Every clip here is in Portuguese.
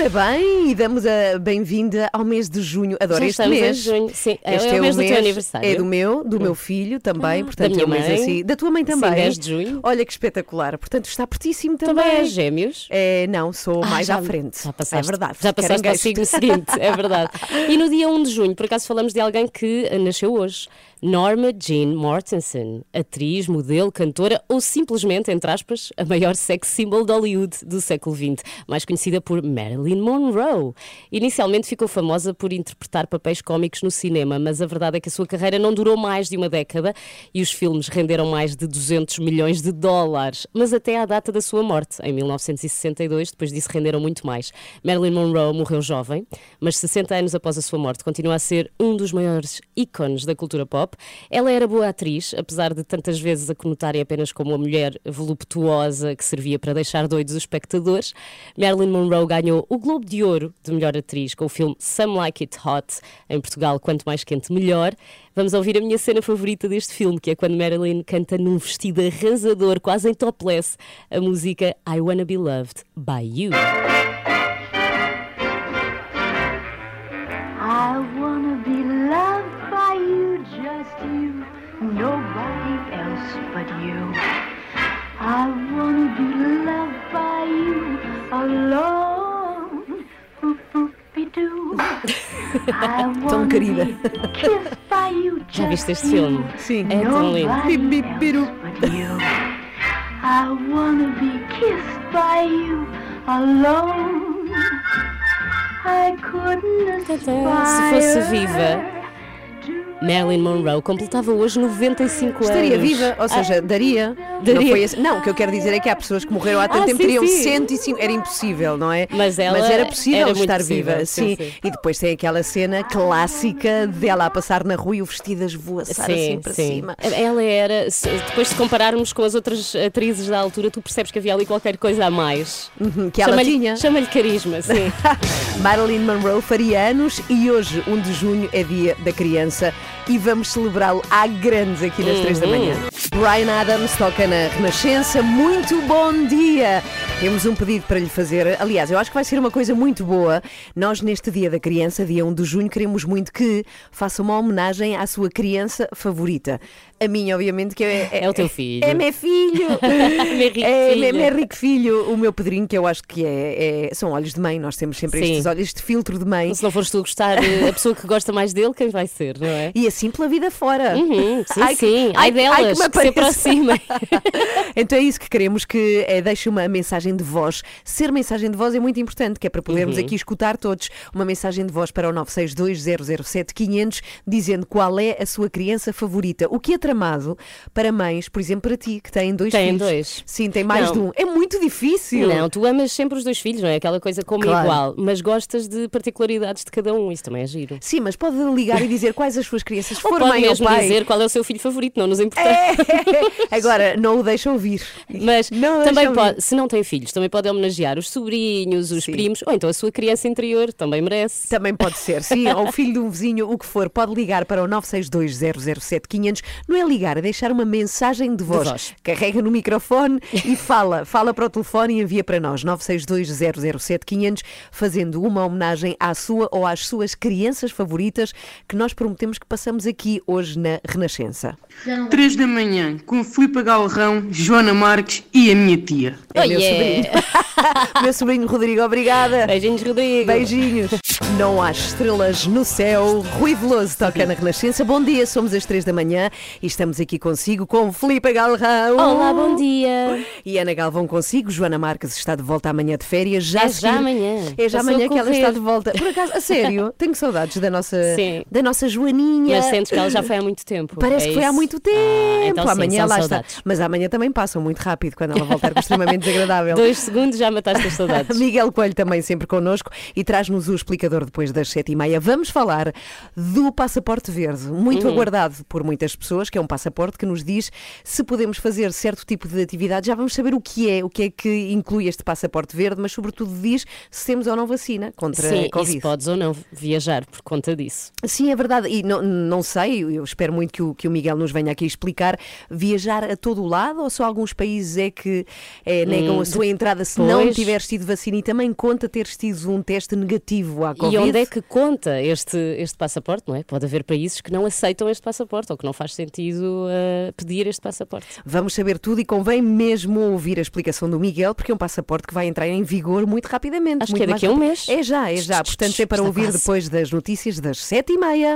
Ora bem, e damos a bem-vinda ao mês de junho. Adoro Já este estamos mês. em junho. Sim, é, Este é o mês do teu aniversário. É do meu, do meu filho também, Ah, portanto da minha é um mês mãe. assim. Da tua mãe Sim, também. 10 de junho. Olha que espetacular. Portanto, está pertíssimo também. Também é gêmeos. É, não, sou Ah, mais já- à frente. Já passaste, É verdade. Já passaste para o signo seguinte, é verdade. E no dia 1 de junho, por acaso, falamos de alguém que nasceu hoje. Norma Jean Mortensen, atriz, modelo, cantora ou simplesmente, entre aspas, a maior sex symbol de Hollywood do século XX, mais conhecida por Marilyn Monroe. Inicialmente ficou famosa por interpretar papéis cómicos no cinema, mas a verdade é que a sua carreira não durou mais de uma década e os filmes renderam mais de 200 milhões de dólares. Mas até à data da sua morte, em 1962, depois disso renderam muito mais. Marilyn Monroe morreu jovem, mas 60 anos após a sua morte continua a ser um dos maiores ícones da cultura pop. Ela era boa atriz, apesar de tantas vezes a conotarem apenas como uma mulher voluptuosa que servia para deixar doidos os espectadores. Marilyn Monroe ganhou o Globo de Ouro de melhor atriz com o filme Some Like It Hot, em Portugal, quanto mais quente, melhor. Vamos ouvir a minha cena favorita deste filme, que é quando Marilyn canta num vestido arrasador, quase em topless, a música I Wanna Be Loved by You. Wanna querida. be kissed by you, Já just viste este filme? Sim. É tão lindo. nobody Bip, bip, biru. else but you. I wanna be kissed by you alone. I couldn't Se fosse viva, Marilyn Monroe completava hoje 95 Estaria anos. viva, ou seja, daria. Daria. Não, foi assim- não, o que eu quero dizer é que há pessoas que morreram há tanto Ah, tempo, sim, teriam sim. 105. Era impossível, não é? Mas ela era possível era estar possível, viva, sim, sim. sim. E depois tem aquela cena clássica dela a passar na rua e o vestido a esvoaçar assim para cima. Ela era, se- depois de compararmos com as outras atrizes da altura, tu percebes que havia ali qualquer coisa a mais. Uhum, Que ela Chama-lhe- tinha. Chama-lhe carisma, sim. Marilyn Monroe faria anos e hoje, 1 de junho, é dia da criança e vamos celebrá-lo à grande aqui nas 3 da Uhum. manhã. Brian Adams toca na Renascença. Muito bom dia! Temos um pedido para lhe fazer. Aliás, eu acho que vai ser uma coisa muito boa. Nós, neste dia da criança, dia 1 de junho, queremos muito que faça uma homenagem à sua criança favorita. A minha, obviamente, que é. É o teu filho. É meu filho! Meu rico é, filho. meu rico filho, o meu padrinho, que eu acho que é, é- são olhos de mãe. Nós temos sempre Sim. estes olhos, este filtro de mãe. Se não fores tu a gostar, eh, a pessoa que gosta mais dele, quem vai ser, não é? E assim pela vida fora. Uhum, sim, Ai, sim. ai, Ai delas, ai, que que se aproximem. então é isso que queremos que é, deixe uma mensagem de voz. Ser mensagem de voz é muito importante, que é para podermos Uhum. aqui escutar todos uma mensagem de voz para o 962-007-500 dizendo qual é a sua criança favorita. O que é tramado para mães, por exemplo, para ti, que têm dois Têm filhos. dois. Sim, tem mais Não. de um. É muito difícil. Não, tu amas sempre os dois filhos, não é? Aquela coisa como Claro. igual, mas gostas de particularidades de cada um, isso também é giro. Sim, mas pode ligar e dizer quais as suas crianças. Se Ou for pode mãe ou mesmo pai. dizer qual é o seu filho favorito, não nos importa. É. Agora, não o deixa ouvir. Mas Não também deixa pode, se não tem filhos, também pode homenagear os sobrinhos, os Sim. primos, ou então a sua criança interior, também merece. Também pode ser, sim, ou filho de um vizinho, o que for, pode ligar para o 962-007-500. Não é ligar, é deixar uma mensagem de voz. voz. Carrega no microfone e fala. Fala para o telefone e envia para nós, 962-007-500, fazendo uma homenagem à sua ou às suas crianças favoritas que nós prometemos que passamos aqui hoje na Renascença. 3 da manhã, com Filipe Galrão, Joana Marques e a minha tia. É Oh, meu yeah. sobrinho. meu sobrinho Rodrigo, obrigada. Beijinhos, Rodrigo. Beijinhos. Não há estrelas no céu. Rui Veloso toca na Renascença. Bom dia, somos as três da manhã e estamos aqui consigo com Filipe Galrão. Olá, bom dia. E Ana Galvão consigo. Joana Marques está de volta amanhã de férias. Já É já amanhã. É já Passou amanhã que ela está de volta. Por acaso, a sério, tenho saudades da nossa, Sim. da nossa Joaninha. Mas sentes que ela já foi há muito tempo. Parece é que foi há muito tempo. Ah, então sim, amanhã são lá saudades. está. Mas amanhã também passam muito rápido quando ela voltar, com extremamente desagradável. Dois segundos já mataste as saudades. Miguel Coelho também sempre connosco e traz-nos o explicador depois das sete e meia. Vamos falar do passaporte verde, muito Uhum. aguardado por muitas pessoas, que é um passaporte que nos diz se podemos fazer certo tipo de atividade. Já vamos saber o que é, o que é que inclui este passaporte verde, mas sobretudo diz se temos ou não vacina contra Sim, a Covid. se podes ou não viajar por conta disso. Sim, é verdade. E não, não sei, eu espero muito que o, que o Miguel nos venha aqui explicar. Viajar a todo o lado ou só alguns países é que eh, negam a sua entrada se não Hum, depois- tiveres tido vacina e também conta teres tido um teste negativo à Covid? E onde é que conta este, este passaporte, não é? Pode haver países que não aceitam este passaporte ou que não faz sentido eh, pedir este passaporte. Vamos saber tudo e convém mesmo ouvir a explicação do Miguel, porque é um passaporte que vai entrar em vigor muito rapidamente. Acho muito que é mais daqui a um mês. É já, é já. Portanto, é para ouvir depois das notícias das sete e meia.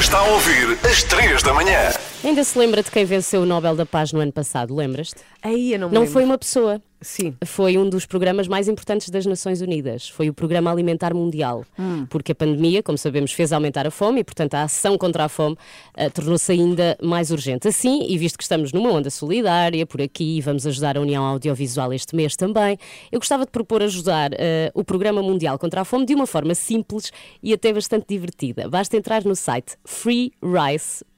Está a ouvir às 3 da manhã. Ainda se lembra de quem venceu o Nobel da Paz no ano passado? Lembras-te? Aí eu não me Não lembro. foi uma pessoa. Sim. Foi um dos programas mais importantes das Nações Unidas. Foi o Programa Alimentar Mundial. Hum. Porque a pandemia, como sabemos, fez aumentar a fome e, portanto, a ação contra a fome eh, tornou-se ainda mais urgente. Assim, e visto que estamos numa onda solidária por aqui, vamos ajudar a União Audiovisual este mês também, eu gostava de propor ajudar eh, o Programa Mundial contra a Fome de uma forma simples e até bastante divertida. Basta entrar no site freerice.com,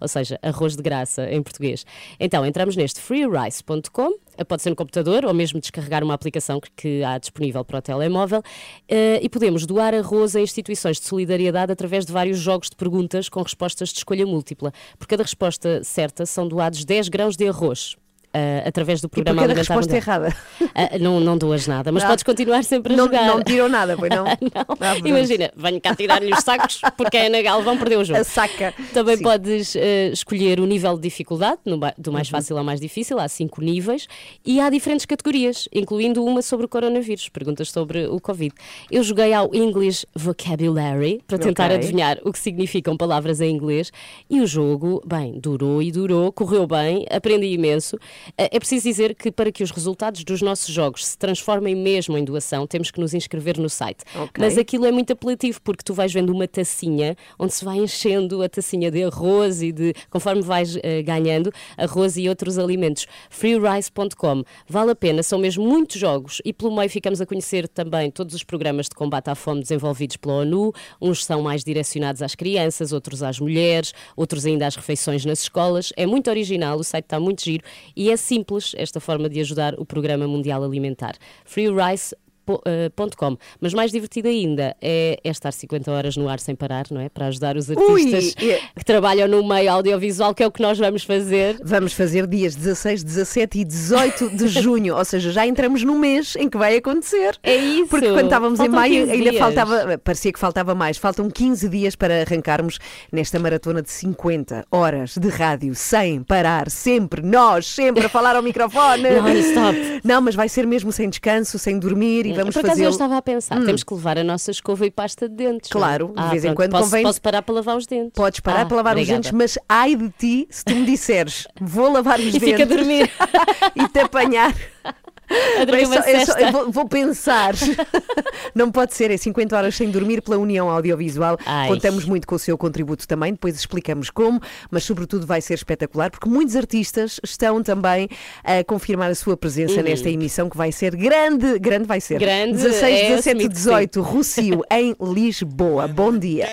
ou seja, arroz de graça em português. Então, entramos neste freerice.com, eh, pode ser no computador ou mesmo descarregar uma aplicação que, que há disponível para o telemóvel eh, e podemos doar arroz a instituições de solidariedade através de vários jogos de perguntas com respostas de escolha múltipla. Por cada resposta certa são doados 10 grãos de arroz. Eh, através do E programa cada alimentar resposta mundial. errada. Ah, não, não doas nada, mas Não. podes continuar sempre a Não, jogar. não tiram nada, pois não? Não. Ah. Imagina, venho cá tirar-lhe os sacos porque a Ana Galvão perdeu o jogo. A saca. Também Sim. podes eh, escolher o nível de dificuldade, no do Uhum. mais fácil ao mais difícil, há cinco níveis, e há diferentes categorias, incluindo uma sobre o coronavírus, perguntas sobre o Covid. Eu joguei ao English Vocabulary para tentar Ok. adivinhar o que significam palavras em inglês, e o jogo, bem, durou e durou, correu bem, aprendi imenso. Eh, É preciso dizer que para que os resultados dos nossos jogos se transformem mesmo em doação, temos que nos inscrever no site. Ok. Mas aquilo é muito apelativo porque tu vais vendo uma tacinha onde se vai enchendo a tacinha de arroz e de conforme vais eh, ganhando arroz e outros alimentos. freerice.com vale a pena, são mesmo muitos jogos e pelo meio ficamos a conhecer também todos os programas de combate à fome desenvolvidos pela ONU. Uns são mais direcionados às crianças, outros às mulheres, outros ainda às refeições nas escolas. É muito original, o site está muito giro e é simples esta forma de ajudar o Programa Mundial Alimentar. freerice po- eh, com. Mas mais divertido ainda é, é estar 50 horas no ar sem parar, não é? Para ajudar os artistas Ui, é. que trabalham no meio audiovisual, que é o que nós vamos fazer. Vamos fazer dias 16, 17 e 18 de junho, ou seja, já entramos no mês em que vai acontecer. É isso. Porque quando estávamos em Faltam maio 15 ainda dias. faltava, parecia que faltava mais. Faltam 15 dias para arrancarmos nesta maratona de 50 horas de rádio sem parar, sempre, nós, sempre a falar ao microfone. Non-stop. Não, mas vai ser mesmo sem descanso, sem dormir e vamos Por acaso eu estava a pensar, temos que levar a nossa escova e pasta de dentes. é? Claro, de Ah, vez em pronto, quando posso, convém- Posso parar para lavar os dentes. Podes parar Ah, para lavar obrigada. os dentes, mas ai de ti se tu me disseres vou lavar os E dentes fica a dormir. e te apanhar. A dormir É uma só- é só- vou, vou pensar. Não pode ser, é 50 horas sem dormir pela União Audiovisual. Ai. Contamos muito com o seu contributo também, depois explicamos como, mas sobretudo vai ser espetacular, porque muitos artistas estão também a confirmar a sua presença nesta emissão, que vai ser grande, grande vai ser. Uhum. Grande, 16, é, 17 e assumi que sim. 18, Rocio, em Lisboa. Bom dia.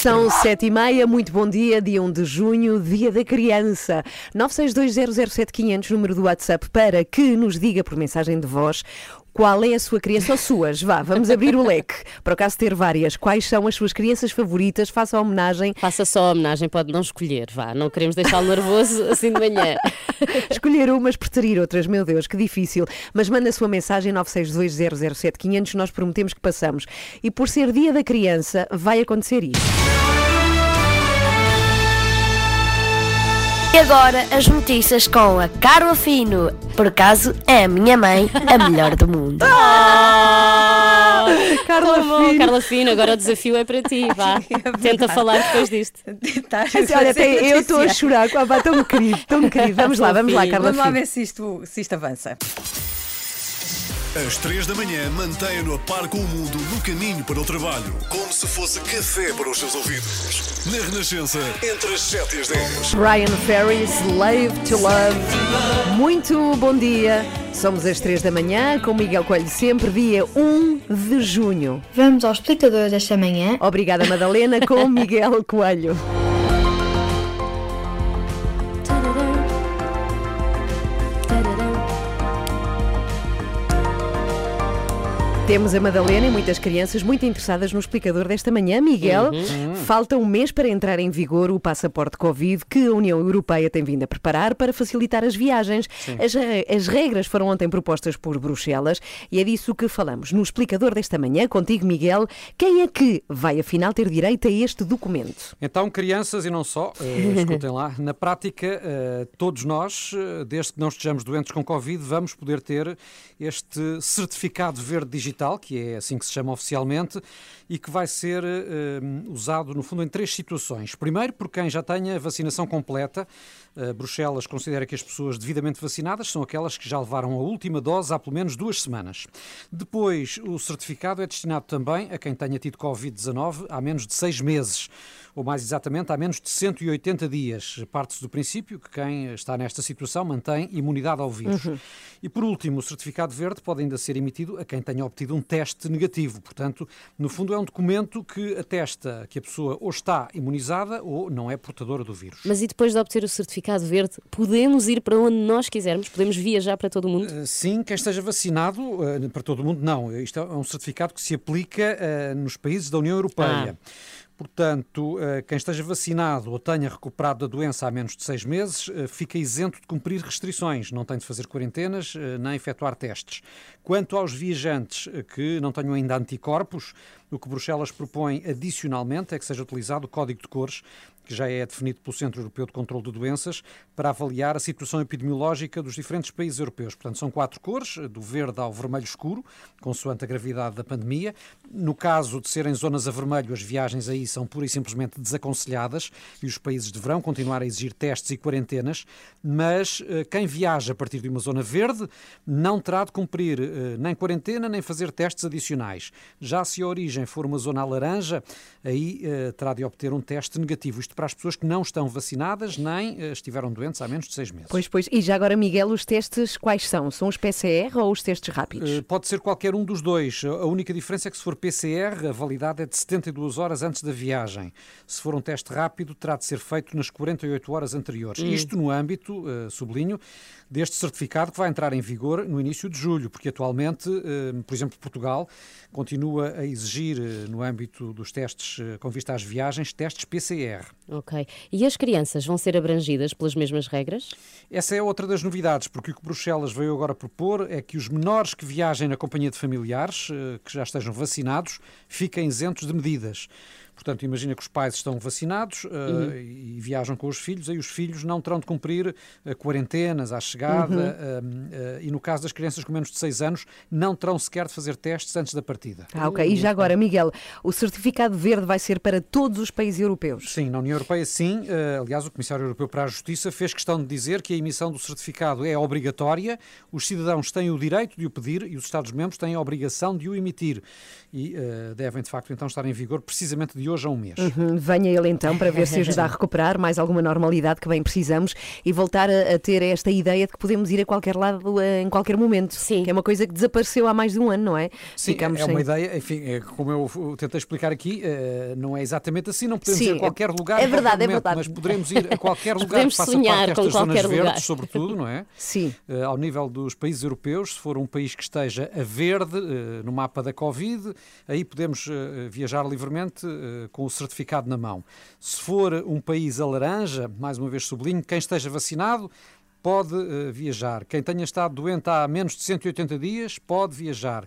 São sete e meia, muito bom dia, dia 1 de junho, dia da criança. 962007500, número do WhatsApp, para que nos diga por mensagem de voz qual é a sua criança ou suas. Vá, vamos abrir o leque. Por acaso ter várias, quais são as suas crianças favoritas? Faça a homenagem. Faça só a homenagem, pode não escolher, vá. Não queremos deixá-lo nervoso assim de manhã. Escolher umas, preferir outras, meu Deus, que difícil. Mas manda a sua mensagem 962007500, nós prometemos que passamos. E por ser dia da criança, vai acontecer isto. E agora as notícias com a Carla Fino. Por acaso é a minha mãe a melhor do mundo. Carla Tão bom, Fino. Carla Fino, agora o desafio é para ti, vá. Tenta falar depois disto. Olha, até eu estou a chorar. Ah, tão querido, tão querido. Vamos lá, vamos lá, Carla Vamos lá Fino. ver se isto, se isto avança. Às 3 da manhã, mantenha-no a par com o mundo no caminho para o trabalho. Como se fosse café para os seus ouvidos. Na Renascença, entre as 7 e as 10. Brian Ferry, Slave to Love. Muito bom dia. Somos às 3 da manhã com Miguel Coelho, sempre dia 1 de junho. Vamos ao explicador desta manhã. Obrigada, Madalena, com Miguel Coelho. Temos a Madalena e muitas crianças muito interessadas no explicador desta manhã. Miguel, falta um mês para entrar em vigor o passaporte Covid que a União Europeia tem vindo a preparar para facilitar as viagens. As, as regras foram ontem propostas por Bruxelas e é disso que falamos no explicador desta manhã. Contigo, Miguel, quem é que vai afinal ter direito a este documento? Então, crianças e não só, eh, escutem lá, na prática, eh, todos nós, eh, desde que não estejamos doentes com Covid, vamos poder ter este certificado verde digital, que é assim que se chama oficialmente, e que vai ser eh, usado, no fundo, em três situações. Primeiro, por quem já tenha vacinação completa. Eh, Bruxelas considera que as pessoas devidamente vacinadas são aquelas que já levaram a última dose há pelo menos duas semanas. Depois, o certificado é destinado também a quem tenha tido Covid-19 há menos de seis meses, ou mais exatamente há menos de 180 dias. Parte-se do princípio que quem está nesta situação mantém imunidade ao vírus. E por último, o certificado verde pode ainda ser emitido a quem tenha obtido um teste negativo. Portanto, no fundo, é um documento que atesta que a pessoa ou está imunizada ou não é portadora do vírus. Mas e depois de obter o certificado verde, podemos ir para onde nós quisermos? Podemos viajar para todo o mundo? Uh, Sim, quem esteja vacinado, uh, para todo o mundo, não. Isto é um certificado que se aplica uh, nos países da União Europeia. Portanto, uh, quem esteja vacinado ou tenha recuperado da doença há menos de seis meses uh, fica isento de cumprir restrições, não tem de fazer quarentenas uh, nem efetuar testes. Quanto aos viajantes que não tenham ainda anticorpos, o que Bruxelas propõe adicionalmente é que seja utilizado o código de cores que já é definido pelo Centro Europeu de Controlo de Doenças, para avaliar a situação epidemiológica dos diferentes países europeus. Portanto, são quatro cores, do verde ao vermelho escuro, consoante a gravidade da pandemia. No caso de serem zonas a vermelho, as viagens aí são pura e simplesmente desaconselhadas e os países deverão continuar a exigir testes e quarentenas, mas eh, quem viaja a partir de uma zona verde não terá de cumprir eh, nem quarentena nem fazer testes adicionais. Já se a origem for uma zona laranja, aí eh, terá de obter um teste negativo. Isto para as pessoas que não estão vacinadas nem eh, estiveram doentes há menos de seis meses. Pois, pois. E já agora, Miguel, os testes quais são? São os PCR ou os testes rápidos? Eh, Pode ser qualquer um dos dois. A única diferença é que se for PCR, a validade é de 72 horas antes da viagem. Se for um teste rápido, terá de ser feito nas 48 horas anteriores. Isto no âmbito, eh, sublinho, deste certificado que vai entrar em vigor no início de julho, porque atualmente, eh, por exemplo, Portugal continua a exigir, eh, no âmbito dos testes eh, com vista às viagens, testes PCR. Ok. E as crianças vão ser abrangidas pelas mesmas regras? Essa é outra das novidades, porque o que Bruxelas veio agora propor é que os menores que viajem na companhia de familiares, que já estejam vacinados, fiquem isentos de medidas. Portanto, imagina que os pais estão vacinados eh, e viajam com os filhos, aí os filhos não terão de cumprir eh, quarentenas à chegada eh, eh, e, no caso das crianças com menos de 6 anos, não terão sequer de fazer testes antes da partida. Ah, ok. E já agora, Miguel, o certificado verde vai ser para todos os países europeus? Sim, na União Europeia sim. Aliás, o Comissário Europeu para a Justiça fez questão de dizer que a emissão do certificado é obrigatória, os cidadãos têm o direito de o pedir e os Estados-membros têm a obrigação de o emitir. E devem, de facto, então estar em vigor precisamente de hoje a um mês. Hum, Venha ele então para ver se ajuda a recuperar mais alguma normalidade que bem precisamos e voltar a, a ter esta ideia de que podemos ir a qualquer lado eh, em qualquer momento. Sim. Que é uma coisa que desapareceu há mais de um ano, não é? Sim, Ficamos é uma sem- ideia, enfim, é como eu tentei explicar aqui, eh, não é exatamente assim, não podemos Sim, ir a qualquer lugar, é em qualquer verdade, é momento, verdade. mas poderemos ir a qualquer lugar podemos que faça sonhar parte com destas zonas qualquer lugar. verdes, sobretudo, não é? Sim. Eh, ao nível dos países europeus, se for um país que esteja a verde eh, no mapa da Covid, aí podemos eh, viajar livremente com o certificado na mão. Se for um país a laranja, mais uma vez sublinho, quem esteja vacinado pode eh, viajar. Quem tenha estado doente há menos de 180 dias pode viajar.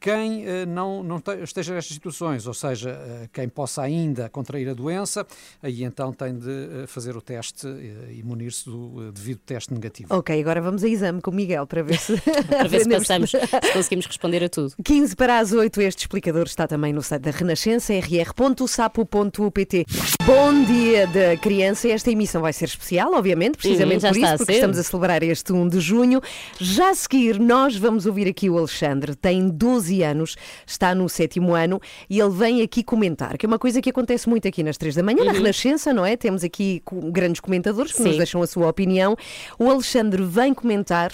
Quem eh, não, não te- esteja nestas situações, ou seja, eh, quem possa ainda contrair a doença, aí então tem de eh, fazer o teste e munir-se do devido teste negativo. Ok, agora vamos a exame com o Miguel para ver se. Para ver se passamos, se conseguimos responder a tudo. 15 para as 8, este explicador está também no site da Renascença, rr.sapo.pt. Bom dia da criança. Esta emissão vai ser especial, obviamente, precisamente Uhum, já por isso, porque estamos a celebrar este 1 de junho. Já a seguir, nós vamos ouvir aqui o Alexandre, tem 12 anos, está no sétimo ano e ele vem aqui comentar, que é uma coisa que acontece muito aqui nas 3 da manhã, na Renascença, não é? Temos aqui grandes comentadores que nos Uhum. Sim. deixam a sua opinião. O Alexandre vem comentar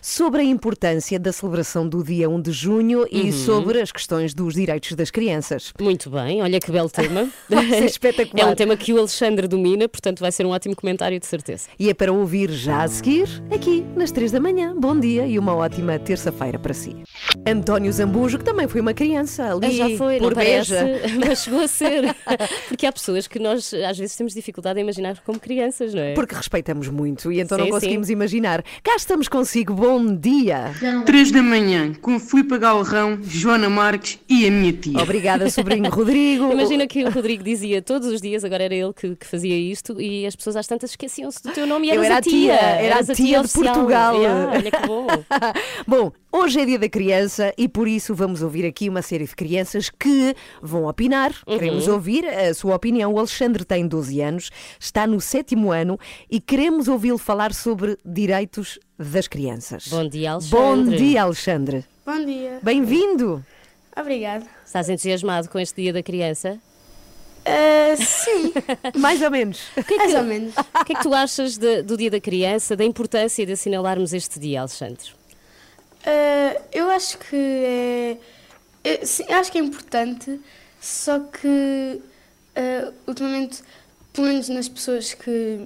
sobre a importância da celebração do dia 1 de junho e Uhum. sobre as questões dos direitos das crianças. Muito bem, olha que belo tema. Ser espetacular. É um tema que o Alexandre domina, portanto vai ser um ótimo comentário, de certeza. E é para ouvir já a seguir, aqui nas 3 da manhã. Bom dia e uma ótima terça-feira para si. António Zambujo, que também foi uma criança ali Ah, já foi, por não parece, Beja. mas chegou a ser. Porque há pessoas que nós às vezes temos dificuldade em imaginar como crianças, não é? Porque respeitamos muito e então Sim, não conseguimos imaginar. Cá estamos consigo, bom dia. 3 da manhã, com Filipe Galrão, Joana Marques e a minha tia. Obrigada, sobrinho Rodrigo. Imagina que o Rodrigo dizia todos os dias, agora era ele que, que fazia isto, e as pessoas às tantas esqueciam-se do teu nome e Eu eras era a tia, era eras a tia de oficial. Portugal. Yeah, olha que bom. Bom, hoje é dia da criança e por isso vamos ouvir aqui uma série de crianças que vão opinar. Uhum. Queremos ouvir a sua opinião. O Alexandre tem 12 anos, está no sétimo ano e queremos ouvi-lo falar sobre direitos das crianças. Bom dia, Alexandre. Bom dia, Alexandre. Bom dia. Bem-vindo. Obrigada. Estás entusiasmado com este dia da criança? Ah, sim, Mais ou menos. mais ou menos. O que é que tu achas de- do dia da criança, da importância de assinalarmos este dia, Alexandre? Ah, eu acho que é. eu- sim, acho que é importante, só que ah, ultimamente, pelo menos nas pessoas que.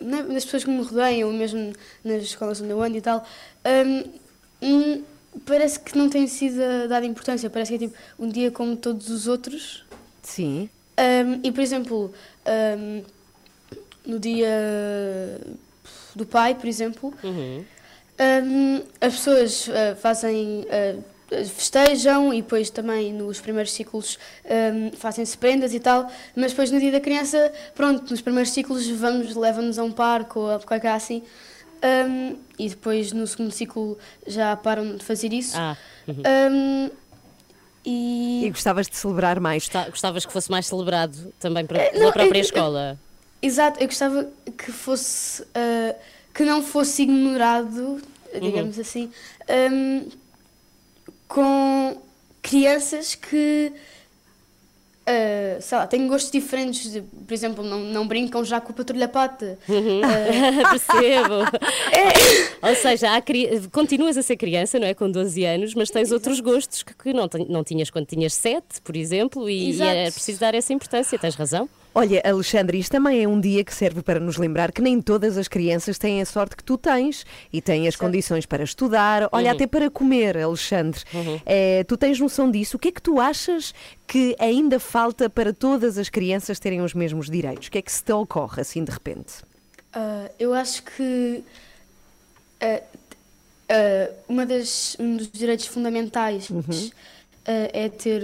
na- nas pessoas que me rodeiam, ou mesmo nas escolas onde eu ando e tal, hum, hum, parece que não tem sido dada importância. Parece que é tipo um dia como todos os outros. Sim. Um, e, por exemplo, um, no dia do pai, por exemplo, Uhum. Um, as pessoas uh, fazem, uh, festejam e depois também nos primeiros ciclos um, fazem-se prendas e tal, mas depois no dia da criança, pronto, nos primeiros ciclos vamos, leva-nos a um parque ou a qualquer assim. Um, e depois no segundo ciclo já param de fazer isso. Ah, uhum. Um, e E gostavas de celebrar mais. Gosta- Gostavas que fosse mais celebrado também para, Eh, pela não, própria eu- eu- escola? Exato, eu gostava que fosse ah, que não fosse ignorado, digamos assim, ahm, com crianças que ah, sei lá, têm gostos diferentes, de, por exemplo, não, não brincam já com a patrulha pata. Percebo. Ou seja, há continuas a ser criança, não é? Com 12 anos, mas tens outros gostos que, que não, não tinhas quando tinhas 7, por exemplo, e, e Exato. é preciso dar essa importância, tens razão. Olha, Alexandre, isto também é um dia que serve para nos lembrar que nem todas as crianças têm a sorte que tu tens e têm as condições para estudar, olha, Uhum. até para comer, Alexandre. Eh, tu tens noção disso? O que é que tu achas que ainda falta para todas as crianças terem os mesmos direitos? O que é que se te ocorre assim de repente? Ah, eu acho que ah, ah, uma das, um dos direitos fundamentais ah, é ter,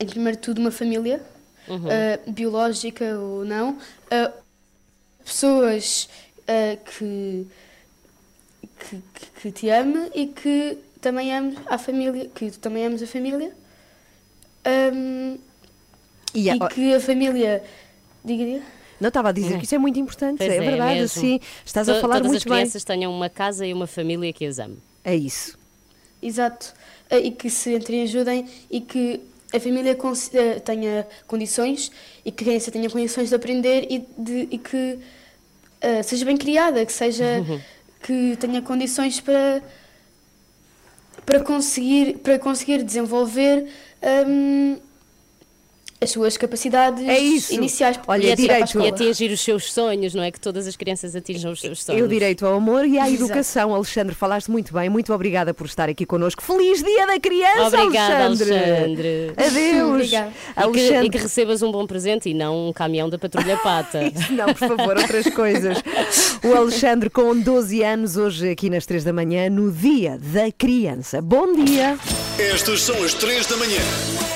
em primeiro de tudo, uma família, ah, biológica ou não, ah, pessoas ah, que, que, que- te ame e que também ames a família, que tu também ames a família. Ahm, E, e a- que a família. Diga, diga. Não estava a dizer que isso é muito importante, é, é, verdade, mesmo. sim. Estás a To- falar Todas muito as bem. crianças tenham uma casa e uma família que as ame. É isso. Exato. E que se entreajudem e que a família eh, tenha condições e que a criança tenha condições de aprender e, de- e que eh, seja bem criada, que seja que tenha condições para para conseguir para conseguir desenvolver hum, as suas capacidades É isso. iniciais. Olha, e, é direito. e atingir os seus sonhos, não é? Que todas as crianças atinjam os seus sonhos. E o direito ao amor e à Exato. educação. Alexandre, falaste muito bem. Muito obrigada por estar aqui connosco. Feliz Dia da Criança, Obrigada, Alexandre. Alexandre. Adeus. Obrigada. E que, Alexandre. e que recebas um bom presente e não um caminhão da Patrulha Pata. Não, por favor, outras coisas. O Alexandre, com 12 anos, hoje aqui nas 3 da manhã, no Dia da Criança. Bom dia. Estas são as 3 da manhã.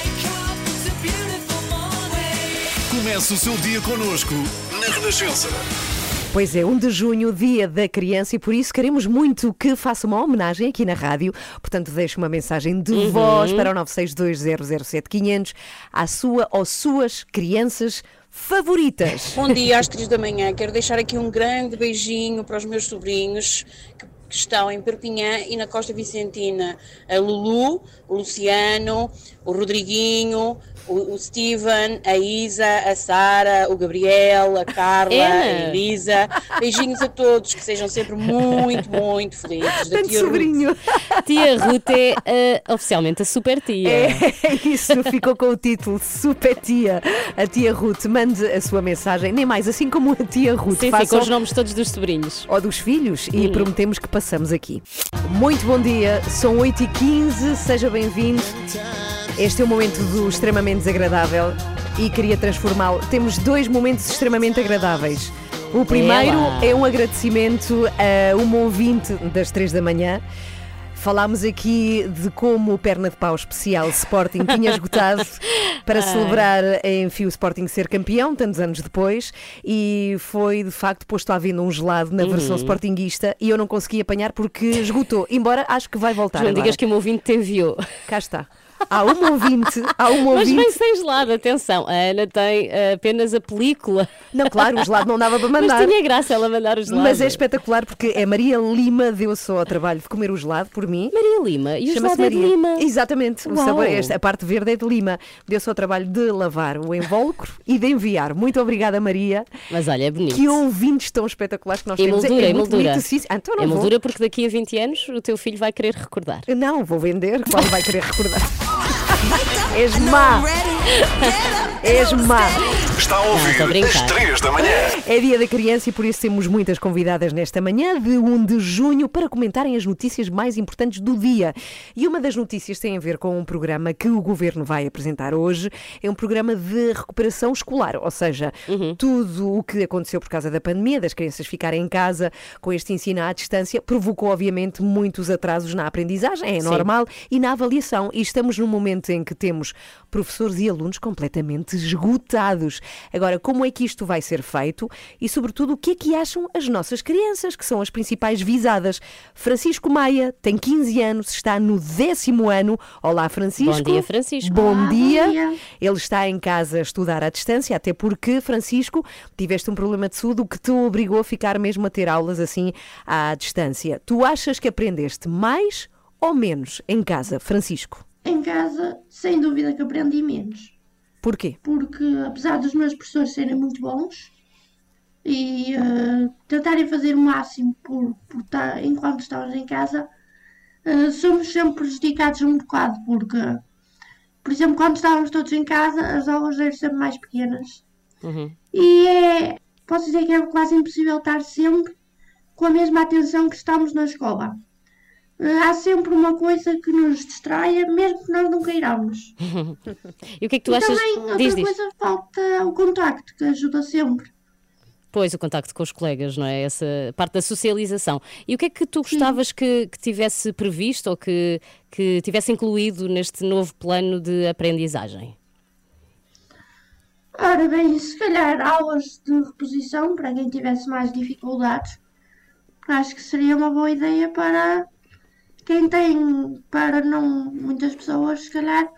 Comece o seu dia connosco na Renascença. Pois é, 1 de junho, dia da criança, e por isso queremos muito que faça uma homenagem aqui na rádio. Portanto, deixe uma mensagem de Uhum. voz para o 962007500 à sua ou suas crianças favoritas. Bom dia às três da manhã. Quero deixar aqui um grande beijinho para os meus sobrinhos que, que estão em Perpignan e na Costa Vicentina. A Lulu, o Luciano, o Rodriguinho, o, o Steven, a Isa, a Sara, o Gabriel, a Carla, Ana. a Elisa. Beijinhos a todos, que sejejam sempre muito, muito felizes. Da Tanto tia Ruth. sobrinho. Tia Ruth é ah, oficialmente a super tia. É isso, ficou com o título Super Tia. A tia Ruth, mande a sua mensagem, nem mais, assim como a tia Ruth. Sim, sim, Faça com os nomes todos dos sobrinhos. ou dos filhos e Hum. prometemos que passamos aqui. Muito bom dia, são 8h15, seja bem-vindo. Este é o momento do extremamente desagradável e queria transformá-lo. Temos dois momentos extremamente agradáveis. O primeiro Ela. é um agradecimento a uma ouvinte das 3 da manhã. Falámos aqui de como o Perna de Pau especial Sporting tinha esgotado para celebrar, enfim, o Sporting ser campeão, tantos anos depois, e foi de facto posto à venda um gelado na versão Uhum. Sportinguista e eu não consegui apanhar porque esgotou, embora acho que vai voltar. Não agora. digas que uma ouvinte te enviou. Cá está. Há uma ouvinte, há uma Mas vem ouvinte. sem gelado, atenção. A Ana tem ah, apenas a película. Não, claro, o gelado não dava para mandar. Mas tinha graça ela mandar o gelado. Mas é espetacular porque é Maria Lima deu só ao trabalho de comer o gelado por mim. Maria Lima, e o Chama-se gelado é de Maria. Lima. Exatamente, o sabor é este. A parte verde é de Lima. Deu só o trabalho de lavar o invólucro e de enviar. Muito obrigada, Maria. Mas olha, é bonito. Que ouvintes tão espetaculares que nós temos. Emoldura, é muito emoldura. bonito, sim. Ah, então não é vou. porque daqui a 20 anos o teu filho vai querer recordar. Não, vou vender. Qual vai querer recordar? És má. És má. Está a Não, ouvir brincar. as 3 da manhã. É dia da criança e por isso temos muitas convidadas nesta manhã de 1 de junho para comentarem as notícias mais importantes do dia. E uma das notícias tem a ver com um programa que o governo vai apresentar hoje. É um programa de recuperação escolar, ou seja, tudo o que aconteceu por causa da pandemia, das crianças ficarem em casa com este ensino à distância, provocou obviamente muitos atrasos na aprendizagem, é Sim. normal, e na avaliação. E estamos num momento em que temos professores e alunos completamente esgotados. Agora, como é que isto vai ser feito e, sobretudo, o que é que acham as nossas crianças, que são as principais visadas? Francisco Maia tem 15 anos, está no décimo ano. Olá, Francisco. Bom dia, Francisco. Bom Olá, bom dia. dia. Ele está em casa a estudar à distância, até porque, Francisco, tiveste um problema de saúde, o que te obrigou a ficar mesmo a ter aulas assim à distância. Tu achas que aprendeste mais ou menos em casa, Francisco? Em casa, sem dúvida que aprendi menos. Porquê? Porque, apesar dos meus professores serem muito bons e eh, tentarem fazer o máximo por, por enquanto estamos em casa, eh, somos sempre prejudicados um bocado. Porque, por exemplo, quando estávamos todos em casa, as aulas eram sempre mais pequenas. Uhum. E é, posso dizer que é quase impossível estar sempre com a mesma atenção que estamos na escola. Há sempre uma coisa que nos distraia, mesmo que nós não queiramos. E o que é que tu e achas? também, outra Diz, diz. coisa, falta o contacto, que ajuda sempre. Pois, o contacto com os colegas, não é? Essa parte da socialização. E o que é que tu gostavas que, que tivesse previsto ou que, que tivesse incluído neste novo plano de aprendizagem? Ora bem, se calhar aulas de reposição para quem tivesse mais dificuldades. Acho que seria uma boa ideia para quem tem, para não muitas pessoas, se calhar,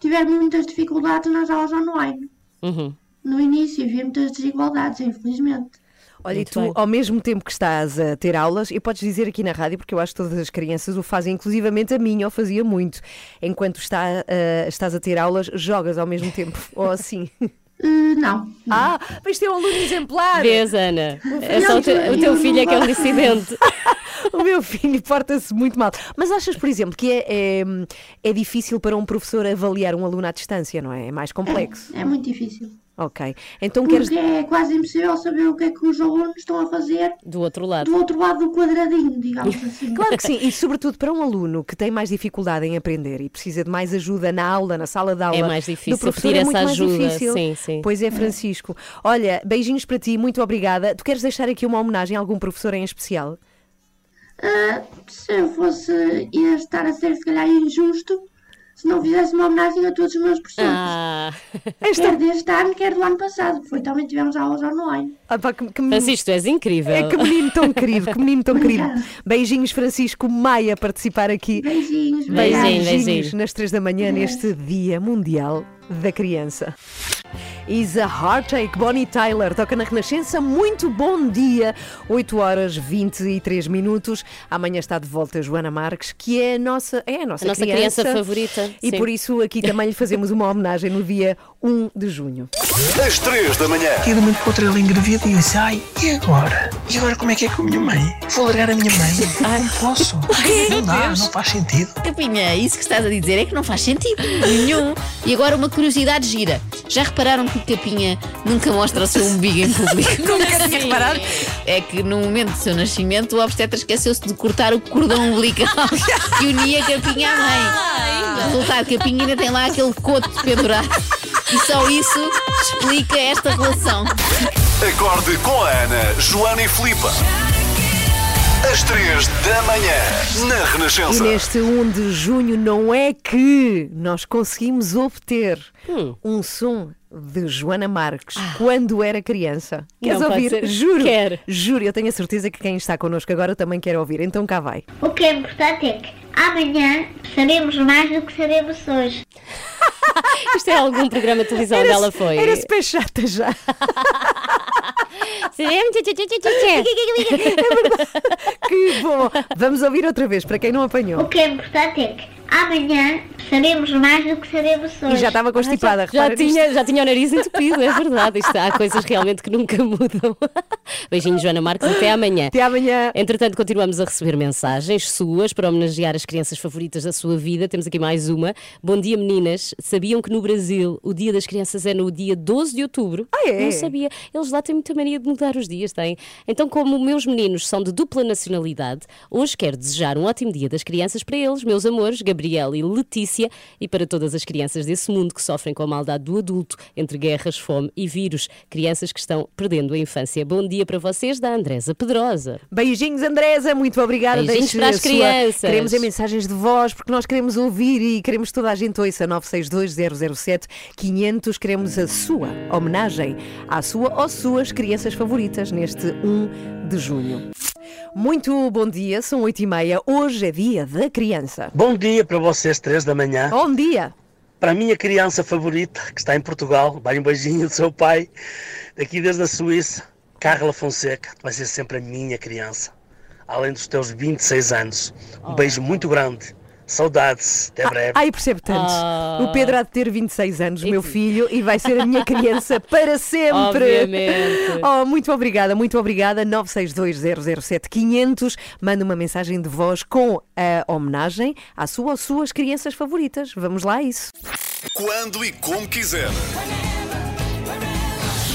tiver muitas dificuldades nas aulas online. Uhum. No início havia muitas desigualdades, infelizmente. Olha, Muito e tu, bem. ao mesmo tempo que estás a ter aulas, e podes dizer aqui na rádio, porque eu acho que todas as crianças o fazem, inclusivamente a minha, eu fazia muito. Enquanto está, ah, estás a ter aulas, jogas ao mesmo tempo, ou assim. Eh, não. Ah, mas tem um aluno exemplar! Vês, Ana? É só o teu, eu o teu não filho é que é um dissidente. O meu filho porta-se muito mal. Mas achas, por exemplo, que é, é, é difícil para um professor avaliar um aluno à distância, não é? É mais complexo. É muito difícil. Ok. Então queres. Porque é quase impossível saber o que é que os alunos estão a fazer Do outro lado. do outro lado do quadradinho, digamos assim. Claro que sim, e sobretudo para um aluno que tem mais dificuldade em aprender e precisa de mais ajuda na aula, na sala de aula. É mais difícil do professor pedir é muito essa mais ajuda, difícil. sim, sim. Pois é, Francisco. Olha, beijinhos para ti, muito obrigada. Tu queres deixar aqui uma homenagem a algum professor em especial? Ah, se eu fosse ia estar a ser se calhar injusto, se não fizesse uma homenagem a todos os meus professores. Ah. Quer deste ano, quer do ano passado, foi também tivemos aulas online. Ah, pá, que- que- Francisco, tu és incrível. É que menino tão querido, que menino tão querido. Beijinhos, Francisco Maia, participar aqui. Beijinhos, Beijinho, beijinho. nas três da manhã, neste Dia Mundial da Criança. Is a Heartache, Bonnie Tyler, toca na Renascença. Muito bom dia, 8 horas 23 minutos. Amanhã está de volta a Joana Marques, que é a nossa, é a nossa, A nossa criança favorita, E sim. por isso aqui também lhe fazemos uma homenagem no dia 1 de junho. Às 3 da manhã. E de uma para outra ele engravida e eu disse, ai, e agora? E agora como é que é com a minha mãe? Vou largar a minha mãe? Ai, não posso. Não dá, não faz sentido. Capinha, isso que estás a dizer é que não faz sentido nenhum. E agora uma curiosidade gira. Já repararam que o Capinha nunca mostra o seu umbigo em público? nunca tinha reparado? É que no momento do seu nascimento o obstetra esqueceu-se de cortar o cordão umbilical que unia Capinha à mãe. Resultado, Capinha ainda tem lá aquele coto pendurado. E só isso explica esta relação. Acorde com a Ana, Joana e Filipa. Às 3 da manhã, na E Renascença. neste 1 de junho não é que nós conseguimos obter Hum. um som de Joana Marques quando era criança. Queres ouvir? ser. Juro. Quero. Juro, eu tenho a certeza que quem está connosco agora também quer ouvir. Então cá vai. O que é importante é que amanhã sabemos mais do que sabemos hoje. Isto é algum programa de televisão onde ela foi. Era super chata já. Que bom. Vamos ouvir outra vez, para quem não O apanhou. que é importante é que amanhã sabemos mais do que sabemos hoje. E já estava constipada, Já nisto. tinha, já tinha o nariz entupido, é verdade. Isto, há coisas realmente que nunca mudam. Beijinho, Joana Marques, até amanhã. Até amanhã. Entretanto, continuamos a receber mensagens suas para homenagear as crianças favoritas da sua vida. Temos aqui mais uma. Bom dia, meninas. Sabiam que no Brasil o Dia das Crianças é no dia 12 de outubro? Ah, é? Não sabia. Eles lá têm muita mania de mudar os dias, têm. Então, como meus meninos são de dupla nacionalidade, hoje quero desejar um ótimo Dia das Crianças para eles, meus amores, Gabriel e Letícia, e para todas as crianças desse mundo que sofrem com a maldade do adulto, entre guerras, fome e vírus. Crianças que estão perdendo a infância. Bom dia para vocês, da Andresa Pedrosa. Beijinhos, Andresa, muito obrigada. Beijinhos Deixe para as sua- crianças. Queremos é mensagens de voz, porque nós queremos ouvir e queremos que toda a gente ouça 962-007-500. Queremos a sua homenagem à sua ou suas crianças favoritas neste 1 de junho. Muito bom dia, são 8 e meia. Hoje é dia da criança. Bom dia para vocês, três da manhã. Bom dia. Para a minha criança favorita, que está em Portugal, vai um beijinho do seu pai, daqui desde a Suíça, Carla Fonseca, vai ser sempre a minha criança, além dos teus 26 anos. Um beijo muito grande, saudades, até breve. Ai, percebo tanto. Ah. O Pedro há de ter 26 anos, meu filho, e vai ser a minha criança para sempre. Obviamente. Oh, muito obrigada, muito obrigada. 962-007-500. Manda uma mensagem de voz com a homenagem à sua ou suas crianças favoritas. Vamos lá a isso. Quando e como quiser.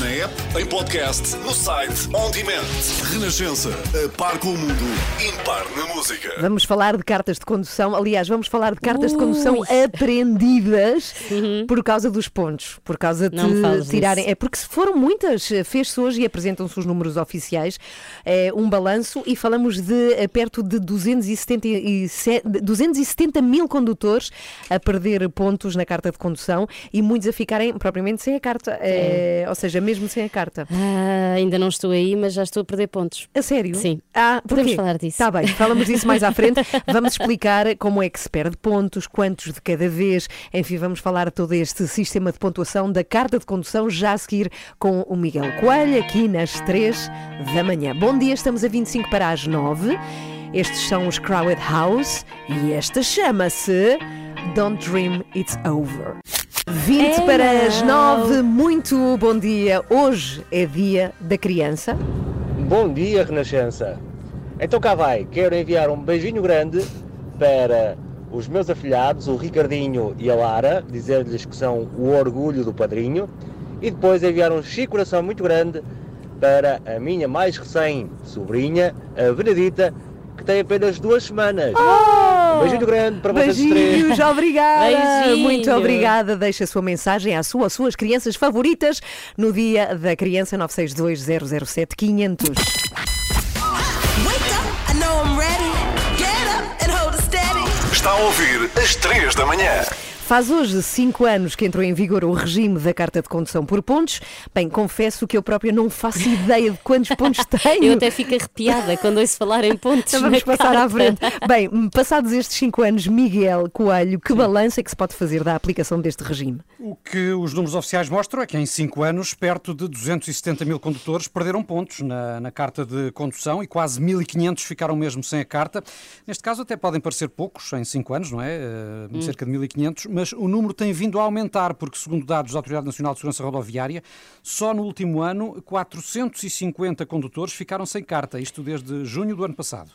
Na app, em podcast, no site, on demand. Renascença, a par com o mundo, impar na música. Vamos falar de cartas de condução. Aliás, vamos falar de cartas de condução aprendidas por causa dos pontos, por causa de Não me fales tirarem. disso. É porque se foram muitas, fez-se hoje e apresentam-se os números oficiais, é, um balanço e falamos de eh, perto de 277 270 mil condutores a perder pontos na carta de condução e muitos a ficarem propriamente sem a carta, eh, ou seja, mesmo sem a carta. Ah, ainda não estou aí, mas já estou a perder pontos. A sério? Sim. Ah, Podemos falar disso. Está bem, falamos disso mais à frente. Vamos explicar como é que se perde pontos, quantos de cada vez. Enfim, vamos falar todo este sistema de pontuação da carta de condução já a seguir com o Miguel Coelho, aqui nas 3 da manhã. Bom dia, estamos a 25 para as 9. Estes são os Crowded House e esta chama-se Don't Dream It's Over. 20 É para as não. 9, muito bom dia. Hoje é dia da criança. Bom dia, Renascença. Então cá vai, quero enviar um beijinho grande para os meus afilhados, o Ricardinho e a Lara, dizer-lhes que são o orgulho do padrinho, e depois enviar um chico coração muito grande para a minha mais recém-sobrinha, a Benedita, que tem apenas duas semanas. Um beijinho grande para vocês três. Beijinhos, obrigada. Beijinho. Muito obrigada. Deixa a sua mensagem à sua, às suas crianças favoritas no dia da criança 962-007-500. Wake up, I know I'm ready. Get up and hold it steady. Está a ouvir às 3 da manhã. Faz hoje cinco anos que entrou em vigor o regime da carta de condução por pontos. Bem, confesso que eu própria não faço ideia de quantos pontos tenho. Eu até fico arrepiada quando ouço falar em pontos. Então vamos na passar à carta. frente. Bem, passados estes cinco anos, Miguel Coelho, que balanço é que se pode fazer da aplicação deste regime? O que os números oficiais mostram é que em 5 anos, perto de 270 mil condutores perderam pontos na, na carta de condução e quase 1.500 ficaram mesmo sem a carta. Neste caso, até podem parecer poucos em 5 anos, não é? Eh, Hum. Cerca de 1.500, mas o número tem vindo a aumentar, porque, segundo dados da Autoridade Nacional de Segurança Rodoviária, só no último ano 450 condutores ficaram sem carta, isto desde junho do ano passado.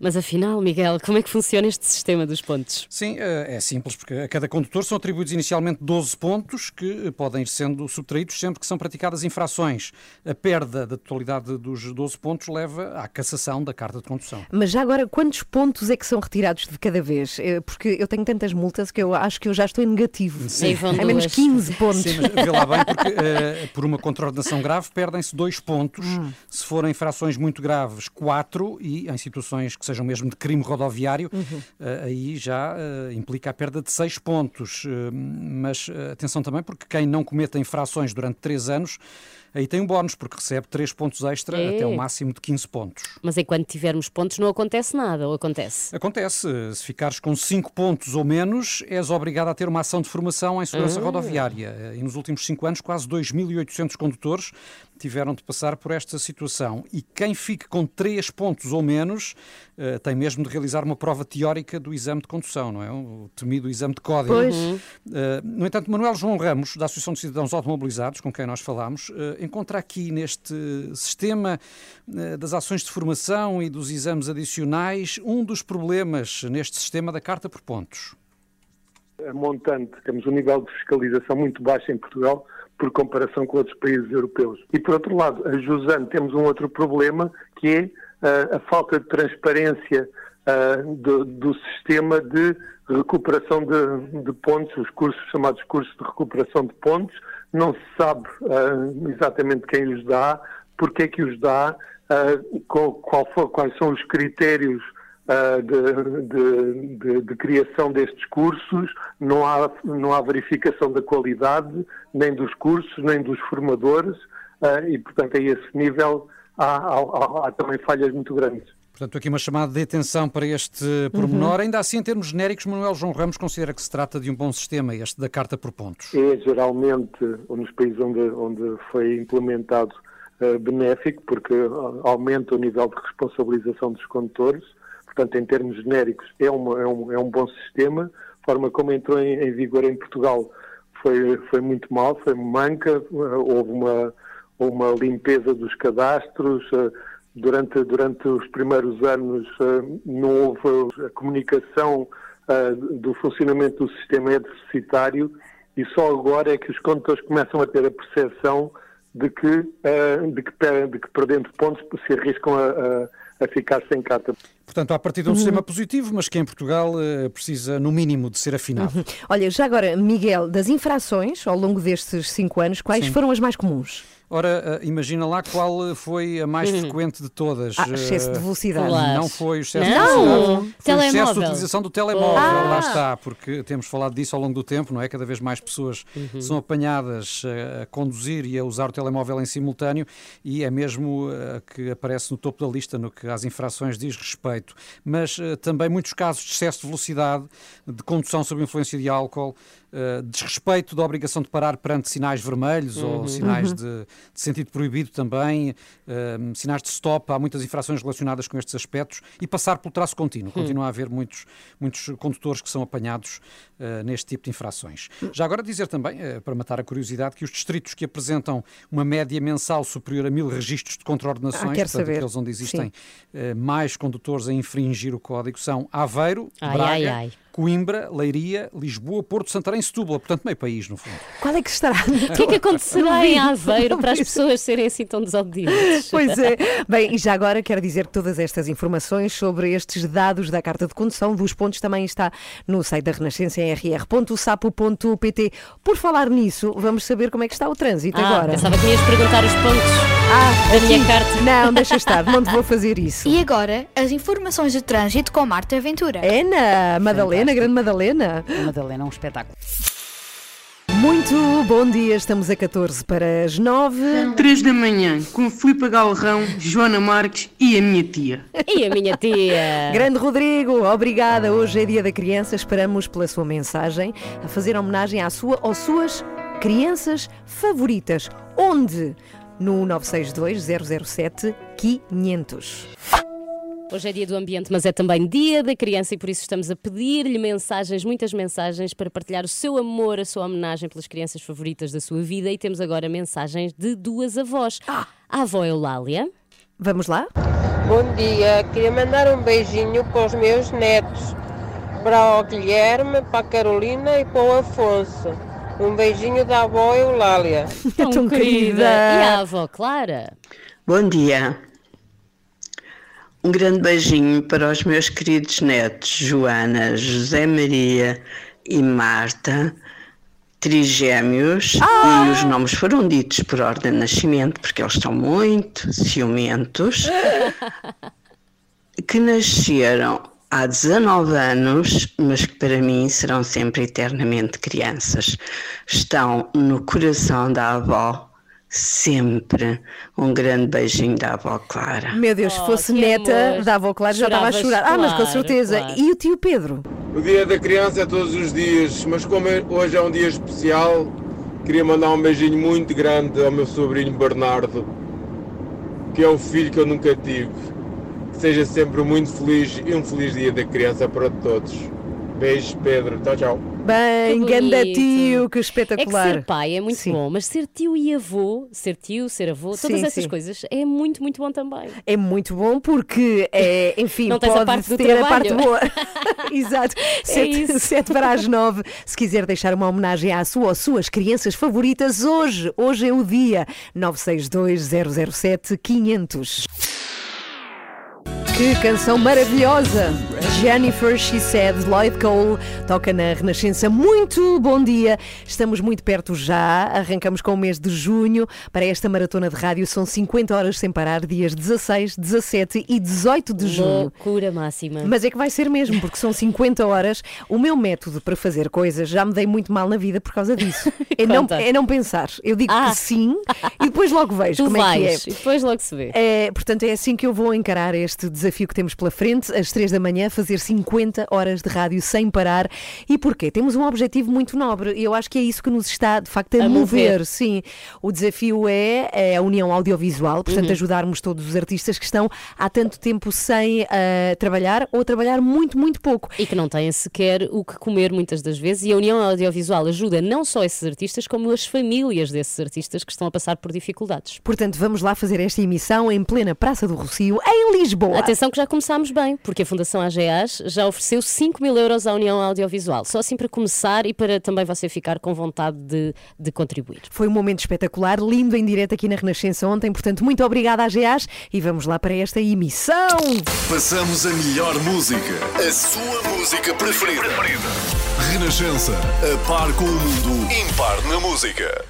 Mas afinal, Miguel, como é que funciona este sistema dos pontos? Sim, eh, é simples, porque a cada condutor são atribuídos inicialmente 12 pontos que eh, podem ir sendo subtraídos sempre que são praticadas infrações. A perda da totalidade dos 12 pontos leva à cassação da carta de condução. Mas já agora, quantos pontos é que são retirados de cada vez? Eh, Porque eu tenho tantas multas que eu acho que eu já estou em negativo. Sim. É menos 15 pontos. Sim, mas vê lá bem, porque eh, por uma contraordenação grave perdem-se dois pontos. Hum. Se forem infrações muito graves, quatro. E em situações que sejam mesmo de crime rodoviário, Uhum. eh, aí já eh, implica a perda de seis pontos. Mas atenção também, porque quem não cometa infrações durante três anos, aí tem um bónus, porque recebe três pontos extra É. até um máximo de 15 pontos. Mas enquanto tivermos pontos não acontece nada, ou acontece? Acontece, se ficares com 5 pontos ou menos, és obrigado a ter uma ação de formação em segurança Ah. rodoviária. E nos últimos 5 anos, quase 2.800 condutores tiveram de passar por esta situação. E quem fique com 3 pontos ou menos eh, tem mesmo de realizar uma prova teórica do exame de condução, não é? O temido exame de código. Pois. Eh, no entanto, Manuel João Ramos, da Associação de Cidadãos Automobilizados, com quem nós falámos, eh, encontra aqui neste sistema das ações de formação e dos exames adicionais um dos problemas neste sistema da carta por pontos. A montante, temos um nível de fiscalização muito baixo em Portugal por comparação com outros países europeus. E por outro lado, a Jusano temos um outro problema que é ah, a falta de transparência ah, do, do sistema de recuperação de, de pontos, os cursos chamados cursos de recuperação de pontos, não se sabe exatamente quem os dá, porque é que os dá, qual- qual for- quais são os critérios de, de- de- de criação destes cursos, não há, não há verificação da qualidade, nem dos cursos, nem dos formadores, ah, e, portanto, a esse nível há, há- há- há também falhas muito grandes. Portanto, aqui uma chamada de atenção para este pormenor. Ainda assim, em termos genéricos, Manuel João Ramos considera que se trata de um bom sistema, este da carta por pontos. É geralmente, nos países onde, onde foi implementado, eh, benéfico, porque ah, aumenta o nível de responsabilização dos condutores. Portanto, em termos genéricos, é, uma- é um, é um bom sistema. A forma como entrou em, em vigor em Portugal foi, foi muito mal, foi manca, houve uma, uma limpeza dos cadastros. eh, Durante, durante os primeiros anos eh, não houve a comunicação eh, do funcionamento do sistema é deficitário e só agora é que os condutores começam a ter a percepção de que, de que, de que perdendo pontos se arriscam a- a ficar sem carta. Portanto, há partir de um sistema positivo, mas que em Portugal eh, precisa, no mínimo, de ser afinado. Olha, já agora, Miguel, das infrações ao longo destes cinco anos, quais Sim. foram as mais comuns? Ora, eh, imagina lá qual foi a mais frequente de todas. Ah, excesso de Eh, velocidade. Não foi o excesso Não. de velocidade. Foi o excesso de utilização do telemóvel. Ah. Lá está, porque temos falado disso ao longo do tempo, não é? Cada vez mais pessoas Uhum. são apanhadas eh, a conduzir e a usar o telemóvel em simultâneo e é mesmo eh, que aparece no topo da lista no que às infrações diz respeito. Mas eh, também muitos casos de excesso de velocidade, de condução sob influência de álcool, eh, desrespeito da obrigação de parar perante sinais vermelhos Uhum. ou sinais Uhum. de, de sentido proibido também, eh, sinais de stop, há muitas infrações relacionadas com estes aspectos e passar pelo traço contínuo. Hum. Continua a haver muitos, muitos condutores que são apanhados eh, neste tipo de infrações. Já agora dizer também, eh, para matar a curiosidade, que os distritos que apresentam uma média mensal superior a mil registros de contraordenações, Ah, portanto, saber. aqueles onde existem eh, mais condutores a infringir o código, são Aveiro, Ai, Braga, ai, ai. Coimbra, Leiria, Lisboa, Porto, Santarém Setúbal. Portanto, meio país, no fundo. Qual é que estará? O que é que acontecerá em Aveiro para as pessoas serem assim tão desobedientes? Pois é. Bem, e já agora quero dizer que todas estas informações sobre estes dados da carta de condução dos pontos também está no site da Renascença em rr.sapo.pt. Por falar nisso, vamos saber como é que está o trânsito Ah, agora. pensava que me ias perguntar os pontos Ah, da minha carta. Não, deixa estar, não te vou fazer isso. E agora, as informações de trânsito com Marta Aventura. É na Madalena. na Grande Madalena. A Madalena é um espetáculo. Muito bom dia, estamos a 14 para as 9. 3 da manhã, com Filipe Galrão, Joana Marques e a minha tia. E a minha tia. Grande Rodrigo, obrigada. Hoje é dia da criança. Esperamos pela sua mensagem a fazer homenagem à sua ou suas crianças favoritas. Onde? No 962 007 500. Hoje é dia do ambiente, mas é também dia da criança e por isso estamos a pedir-lhe mensagens, muitas mensagens, para partilhar o seu amor, a sua homenagem pelas crianças favoritas da sua vida. E temos agora mensagens de duas avós. A avó Eulália. Vamos lá? Bom dia, queria mandar um beijinho para os meus netos, para o Guilherme, para a Carolina e para o Afonso. Um beijinho da avó Eulália. Tão, querida. E a avó Clara? Bom dia. Um grande beijinho para os meus queridos netos Joana, José Maria e Marta, trigêmeos, e os nomes foram ditos por ordem de nascimento, porque eles estão muito ciumentos, que nasceram há 19 anos, mas que para mim serão sempre eternamente crianças. Estão no coração da avó. Sempre um grande beijinho da avó Clara. Meu Deus, se fosse neta da avó Clara já estava a chorar. Ah, mas com claro, certeza. claro. E o tio Pedro? O dia da criança é todos os dias, mas como é- hoje é um dia especial, queria mandar um beijinho muito grande ao meu sobrinho Bernardo, que é o filho que eu nunca tive. Que seja sempre muito feliz e um feliz dia da criança para todos. Beijos, Pedro. Tchau, tchau. Bem, ganda tio, que É espetacular. que ser pai é muito bom, mas ser tio e avô, ser tio, ser avô, todas Sim, essas sim. coisas é muito, muito bom também. É muito bom porque, é, enfim, Não tens a pode parte do ter a parte trabalho. boa. Exato. Sete, isso. sete para as nove. Se quiser deixar uma homenagem à sua ou suas crianças favoritas, hoje, hoje é o dia. 962 007 500. Que canção maravilhosa! Jennifer, She Said, Lloyd Cole, toca na Renascença. Muito bom dia! Estamos muito perto já, arrancamos com o mês de junho. Para esta maratona de rádio são 50 horas sem parar, dias 16, 17 e 18 de junho. Loucura máxima. Mas é que vai ser mesmo, porque são 50 horas. O meu método para fazer coisas já me dei muito mal na vida por causa disso. É não, é não pensar. Eu digo que sim e depois logo vejo Tu como é que é. e depois logo se vê. É, portanto, é assim que eu vou encarar este desafio que temos pela frente, às 3 da manhã, fazer 50 horas de rádio sem parar. E porquê? Temos um objetivo muito nobre e eu acho que é isso que nos está, de facto, a, A mover. mover. Sim, o desafio é, é a união audiovisual, portanto, Uhum. ajudarmos todos os artistas que estão há tanto tempo sem ah, trabalhar ou trabalhar muito, muito pouco. E que não têm sequer o que comer muitas das vezes. E a União Audiovisual ajuda não só esses artistas, como as famílias desses artistas que estão a passar por dificuldades. Portanto, vamos lá fazer esta emissão em plena Praça do Rocio, em Lisboa. Atenção que já começámos bem, porque a Fundação AGAs já ofereceu 5 mil euros à União Audiovisual. Só assim para começar e para também você ficar com vontade de, de contribuir. Foi um momento espetacular, lindo em direto aqui na Renascença ontem, portanto, muito obrigada à GEAS e vamos lá para esta emissão. Passamos a melhor música, a sua música preferida. Renascença, a par com o mundo, impar na música.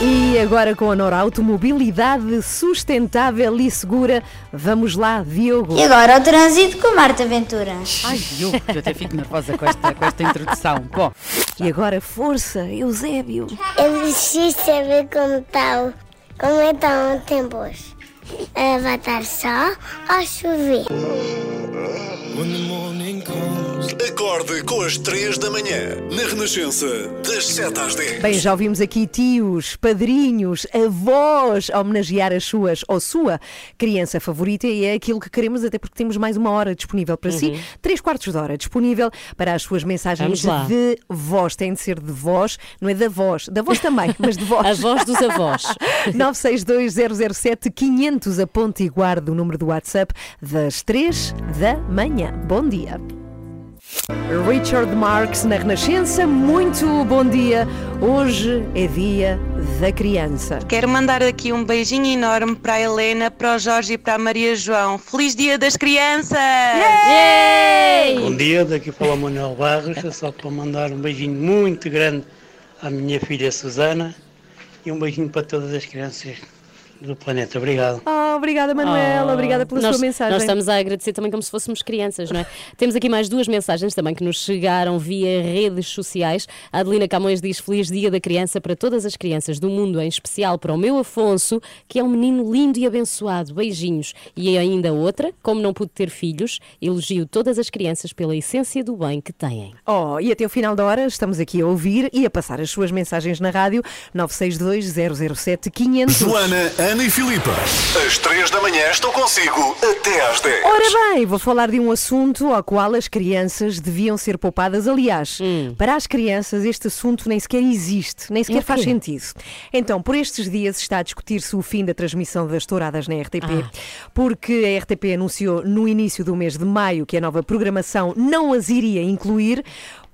E agora com a Norauto, mobilidade sustentável e segura. Vamos lá, Diogo. E agora o trânsito com Marta Ventura. Ai, eu, eu até fico nervosa com esta, com esta introdução. Bom, E agora, força, Eusébio. Eu preciso saber como está como é está o tempo hoje. Vai estar só ou chover? Acorde com as 3 da manhã, na Renascença, das 7 às 10. Bem, já ouvimos aqui tios, padrinhos, avós a homenagear as suas ou sua criança favorita e é aquilo que queremos, até porque temos mais uma hora disponível para si, Uhum. três quartos de hora disponível para as suas mensagens de voz. Tem de ser de voz, não é da voz, da voz também, mas de voz. A voz dos avós. 962-007-500, aponte e guarde o número do WhatsApp das 3 da manhã. Bom dia. Richard Marx na Renascença, muito bom dia. Hoje é dia da criança. Quero mandar aqui um beijinho enorme para a Helena, para o Jorge e para a Maria João. Feliz Dia das Crianças! Bom dia, daqui fala o Manuel Barros, é só para mandar um beijinho muito grande à minha filha Susana e um beijinho para todas as crianças do planeta. Obrigado. Oh, obrigada, Manuela. Oh, obrigada pela nós, sua mensagem. Nós estamos a agradecer também como se fôssemos crianças, não é? Temos aqui mais duas mensagens também que nos chegaram via redes sociais. A Adelina Camões diz Feliz Dia da Criança para todas as crianças do mundo, em especial para o meu Afonso, que é um menino lindo e abençoado. Beijinhos. E ainda outra, como não pude ter filhos, elogio todas as crianças pela essência do bem que têm. Oh, e até o final da hora estamos aqui a ouvir e a passar as suas mensagens na rádio 962 007 500. Joana, Ana e Filipa. Às três da manhã estou consigo até às 10. Ora bem, vou falar de um assunto ao qual as crianças deviam ser poupadas. Aliás, para as crianças este assunto nem sequer existe, nem sequer faz sentido. Então, por estes dias está a discutir-se o fim da transmissão das touradas na RTP, Ah. porque a RTP anunciou no início do mês de maio que a nova programação não as iria incluir.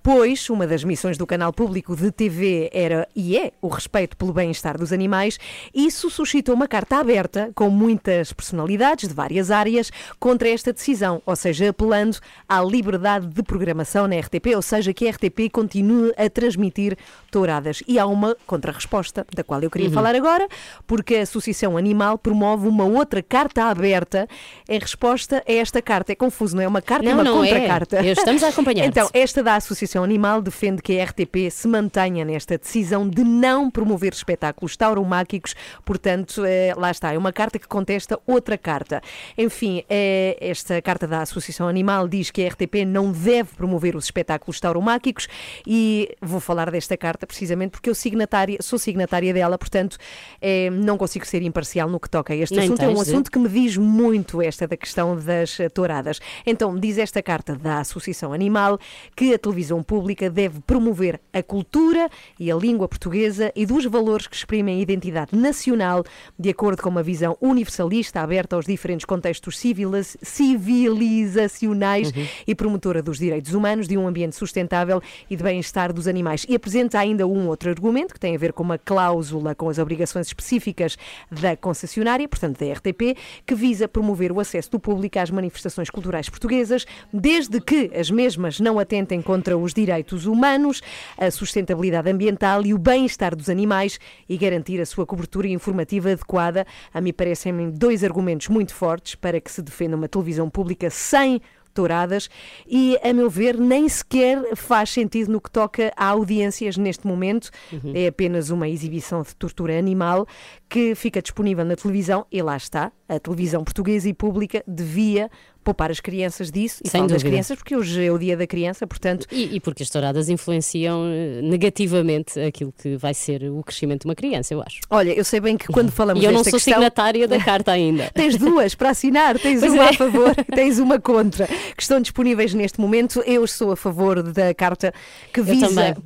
Pois uma das missões do canal público de TV era e é o respeito pelo bem-estar dos animais, isso suscitou uma carta aberta com muitas personalidades de várias áreas contra esta decisão, ou seja, apelando à liberdade de programação na RTP, ou seja, que a RTP continue a transmitir touradas. E há uma contra-resposta, da qual eu queria Uhum. falar agora, porque a Associação Animal promove uma outra carta aberta em resposta a esta carta. É confuso, não é? Uma carta e Não, uma não é. contra-carta. Estamos a acompanhar-te. Então, esta da Associação Animal defende que a RTP se mantenha nesta decisão de não promover espetáculos tauromáquicos, portanto, eh, lá está, é uma carta que contesta outra carta. Enfim, eh, esta carta da Associação Animal diz que a RTP não deve promover os espetáculos tauromáquicos e vou falar desta carta precisamente porque eu signatária, sou signatária dela, portanto, eh, não consigo ser imparcial no que toca a este Nem assunto. É um assunto que me diz muito esta da questão das touradas. Então, diz esta carta da Associação Animal que a televisão pública deve promover a cultura e a língua portuguesa e dos valores que exprimem a identidade nacional de acordo com uma visão universalista, aberta aos diferentes contextos civiliz- civilizacionais Uhum. e promotora dos direitos humanos, de um ambiente sustentável e de bem-estar dos animais. E apresenta ainda um outro argumento que tem a ver com uma cláusula com as obrigações específicas da concessionária, portanto da RTP, que visa promover o acesso do público às manifestações culturais portuguesas, desde que as mesmas não atentem contra os direitos humanos, a sustentabilidade ambiental e o bem-estar dos animais e garantir a sua cobertura informativa adequada. A mim parecem dois argumentos muito fortes para que se defenda uma televisão pública sem touradas e, a meu ver, nem sequer faz sentido no que toca a audiências neste momento. Uhum. É apenas uma exibição de tortura animal que fica disponível na televisão e lá está. A televisão portuguesa e pública devia poupar as crianças disso e Sem das crianças porque hoje é o dia da criança, portanto E, e porque as touradas influenciam eh, negativamente aquilo que vai ser o crescimento de uma criança, eu acho. Olha, eu sei bem que quando falamos E eu não sou questão... signatária da carta ainda. Tens duas para assinar, tens Pois uma é. a favor, tens uma contra, que estão disponíveis neste momento. Eu sou a favor da carta que visa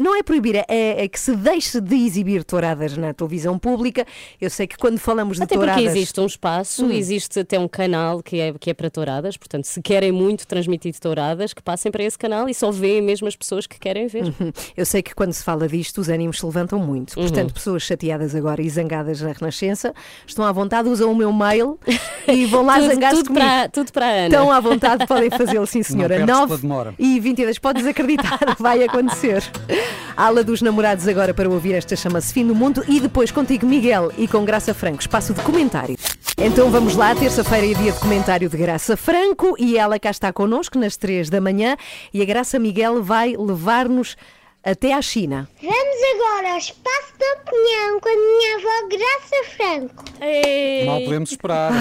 não é proibir, é, é que se deixe de exibir touradas na televisão pública. Eu sei que quando falamos de Até porque touradas. existe um espaço, Hum. existe até um canal que é, que é para touradas, portanto, se querem muito transmitir touradas, que passem para esse canal e só veem mesmo as pessoas que querem ver. Uhum. Eu sei que quando se fala disto, os ânimos se levantam muito. Uhum. Portanto, pessoas chateadas agora e zangadas na Renascença estão à vontade, usam o meu mail e vão lá zangar-se tudo comigo. para- tudo para a Ana. Estão à vontade, podem fazê-lo, sim, senhora. perdes 9 pela demora. e 22, podes acreditar, vai acontecer. Ala dos namorados agora para ouvir esta chama-se Fim do Mundo e depois contigo, Miguel, e com Graça Franco, espaço de comentário. Então vamos lá, terça-feira é dia de comentário de Graça Franco e ela cá está connosco nas três da manhã e a Graça Miguel vai levar-nos até à China. Vamos agora ao Espaço da Opinião com a minha avó Graça Franco. Mal podemos esperar.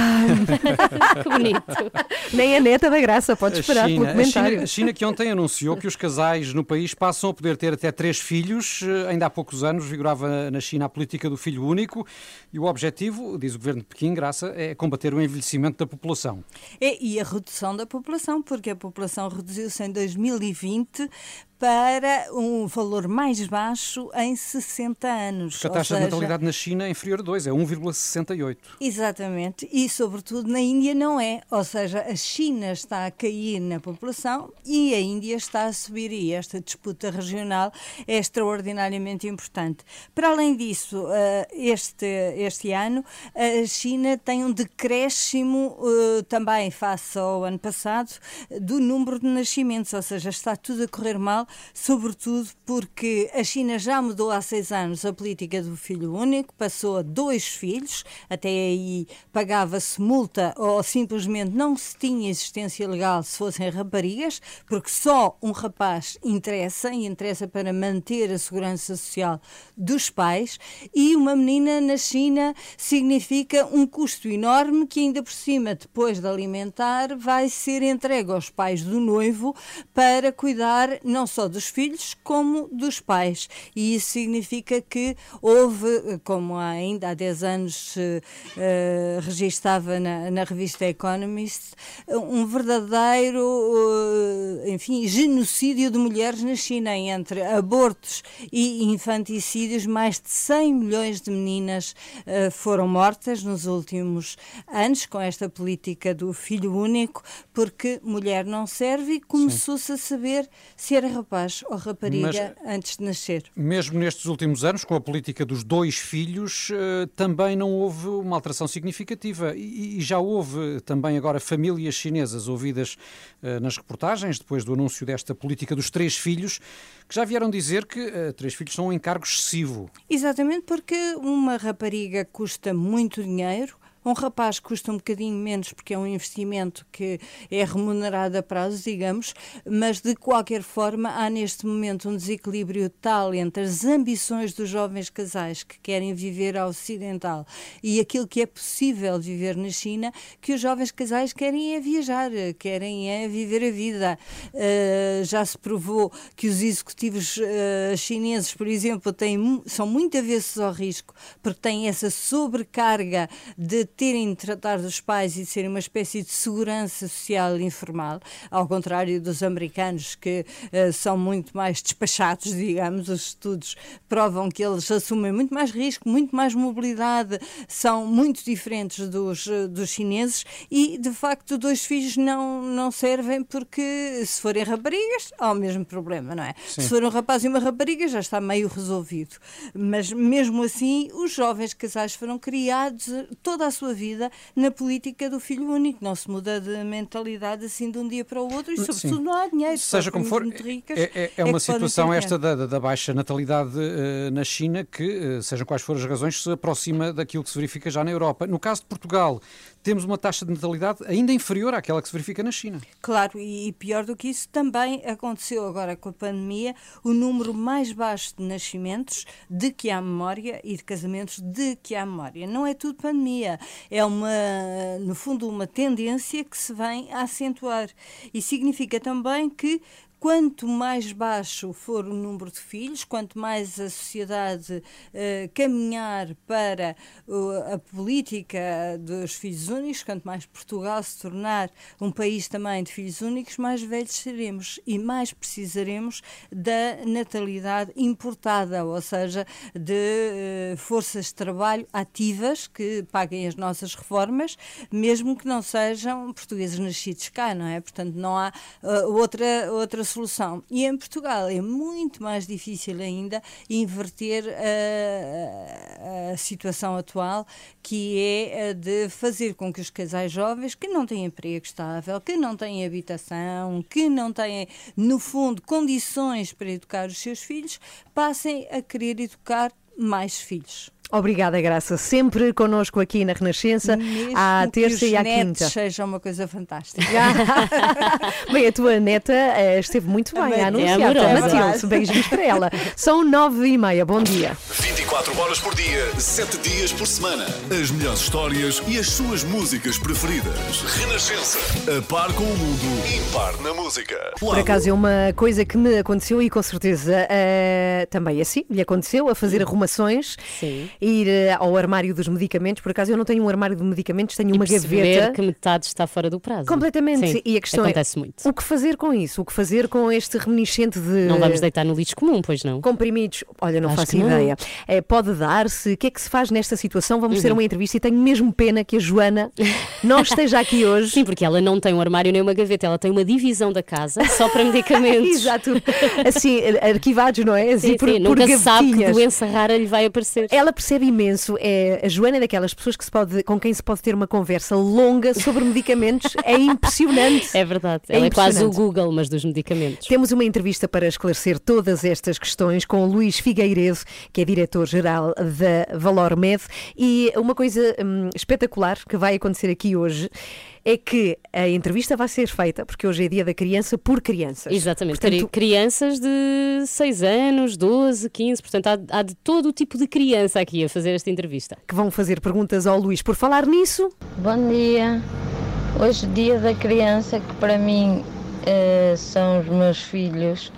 que bonito. Nem a neta da Graça pode A esperar China, pelo a comentário. China, a China que ontem anunciou que os casais no país passam a poder ter até três filhos. Eh, Ainda há poucos anos vigorava na China a política do filho único e o objetivo, diz o governo de Pequim, graça, é combater o envelhecimento da população. É, e a redução da população, porque a população reduziu-se em 2020 para um valor mais baixo em 60 anos. Porque a taxa de seja, natalidade na China é inferior a 2, é 1,68. Exatamente, e sobretudo na Índia não é, ou seja, a China está a cair na população e a Índia está a subir e esta disputa regional é extraordinariamente importante. Para além disso, eh, este, este ano a China tem um decréscimo eh, também face ao ano passado do número de nascimentos, ou seja, está tudo a correr mal sobretudo porque a China já mudou há seis anos a política do filho único, passou a dois filhos, até aí pagava-se multa ou simplesmente não se tinha existência legal se fossem raparigas, porque só um rapaz interessa e interessa para manter a segurança social dos pais, e uma menina na China significa um custo enorme que ainda por cima, depois de alimentar, vai ser entregue aos pais do noivo para cuidar não só dos filhos como dos pais. E isso significa que houve, como ainda há 10 anos eh, registava na, na revista Economist, um verdadeiro, eh, enfim, genocídio de mulheres na China entre abortos e infanticídios. Mais de 100 milhões de meninas eh, foram mortas nos últimos anos com esta política do filho único, porque mulher não serve e começou-se a saber se era rapaz ou rapariga antes de nascer. Mesmo nestes últimos anos, com a política dos dois filhos, eh, também não houve uma alteração significativa. E e já houve também agora famílias chinesas ouvidas eh, nas reportagens, depois do anúncio desta política dos três filhos, que já vieram dizer que eh, três filhos são um encargo excessivo. Exatamente porque uma rapariga custa muito dinheiro. Um rapaz custa um bocadinho menos porque é um investimento que é remunerado a prazo, digamos, mas de qualquer forma há neste momento um desequilíbrio tal entre as ambições dos jovens casais que querem viver ao ocidental e aquilo que é possível viver na China, que os jovens casais querem é viajar, querem é viver a vida. Uh, já se provou que os executivos uh, chineses, por exemplo, têm, são muito avessos ao risco porque têm essa sobrecarga de terem de tratar dos pais e de serem uma espécie de segurança social informal, ao contrário dos americanos que eh, são muito mais despachados, digamos, os estudos provam que eles assumem muito mais risco, muito mais mobilidade, são muito diferentes dos, eh, dos chineses e, de facto, dois filhos não, não servem porque, se forem raparigas, há o mesmo problema, não é? Sim. Se for um rapaz e uma rapariga, já está meio resolvido. Mas, mesmo assim, os jovens casais foram criados toda a sua vida na política do filho único. Não se muda de mentalidade assim de um dia para o outro e, sobretudo, Sim. não há dinheiro. Seja como for, muito ricas é, é- é que uma podem situação esta da, da- baixa natalidade eh, na China que, eh, sejam quais forem as razões, se aproxima daquilo que se verifica já na Europa. No caso de Portugal, temos uma taxa de natalidade ainda inferior àquela que se verifica na China. Claro, e pior do que isso, também aconteceu agora com a pandemia o número mais baixo de nascimentos de que há memória e de casamentos de que há memória. Não é tudo pandemia, é uma, no fundo, uma tendência que se vem a acentuar. E significa também que Quanto mais baixo for o número de filhos, quanto mais a sociedade eh, caminhar para uh, a política dos filhos únicos, quanto mais Portugal se tornar um país também de filhos únicos, mais velhos seremos e mais precisaremos da natalidade importada, ou seja, de eh, forças de trabalho ativas que paguem as nossas reformas, mesmo que não sejam portugueses nascidos cá, não é? Portanto, não há outra, outra solução. E em Portugal é muito mais difícil ainda inverter a, a situação atual, que é a de fazer com que os casais jovens que não têm emprego estável, que não têm habitação, que não têm, no fundo, condições para educar os seus filhos, passem a querer educar mais filhos. Obrigada, Graça. Sempre connosco aqui na Renascença, Mesmo à que terça os e à quinta. seja uma coisa fantástica. Bem, a tua neta eh, esteve muito bem a é anunciar. amorosa. Matilde, beijinhos para ela. São nove e meia. Bom dia. 24 horas por dia, 7 dias por semana. As melhores histórias e as suas músicas preferidas. Renascença. A par com o mundo, impar na música. Por acaso é uma coisa que me aconteceu e com certeza eh, também assim lhe aconteceu a fazer arrumações, ir eh, ao armário dos medicamentos. Por acaso eu não tenho um armário de medicamentos, tenho uma perceber gaveta. que metade está fora do prazo. Completamente. Sim, e a questão acontece é muito. o que fazer com isso? O que fazer com este reminiscente de Não vamos deitar no lixo comum, pois não? comprimidos? Olha, não Acho faço não. ideia. Eh, Eh, pode dar-se? O que é que se faz nesta situação? Vamos ter Uhum. uma entrevista e tenho mesmo pena que a Joana não esteja aqui hoje. Sim, porque ela não tem um armário nem uma gaveta, ela tem uma divisão da casa só para medicamentos. Exato. Assim, arquivados, não é? Assim, Sim, por, sim, por nunca sabe que doença rara lhe vai aparecer. Ela percebe imenso. É, a Joana é daquelas pessoas que se pode, com quem se pode ter uma conversa longa sobre medicamentos. É impressionante. É verdade. É ela é quase o. Google, mas dos medicamentos. Temos uma entrevista para esclarecer todas estas questões com o Luís Figueiredo, que é diretor-geral da Valor Med. E uma coisa hum, espetacular que vai acontecer aqui hoje é que a entrevista vai ser feita, porque hoje é dia da criança, por crianças. Exatamente. Portanto, Cri- Crianças de 6 anos, 12, 15, portanto há, há de todo o tipo de criança aqui a fazer esta entrevista. que vão fazer perguntas ao Luís. Por falar nisso, Bom dia. Hoje, dia da criança, que para mim eh, são os meus filhos.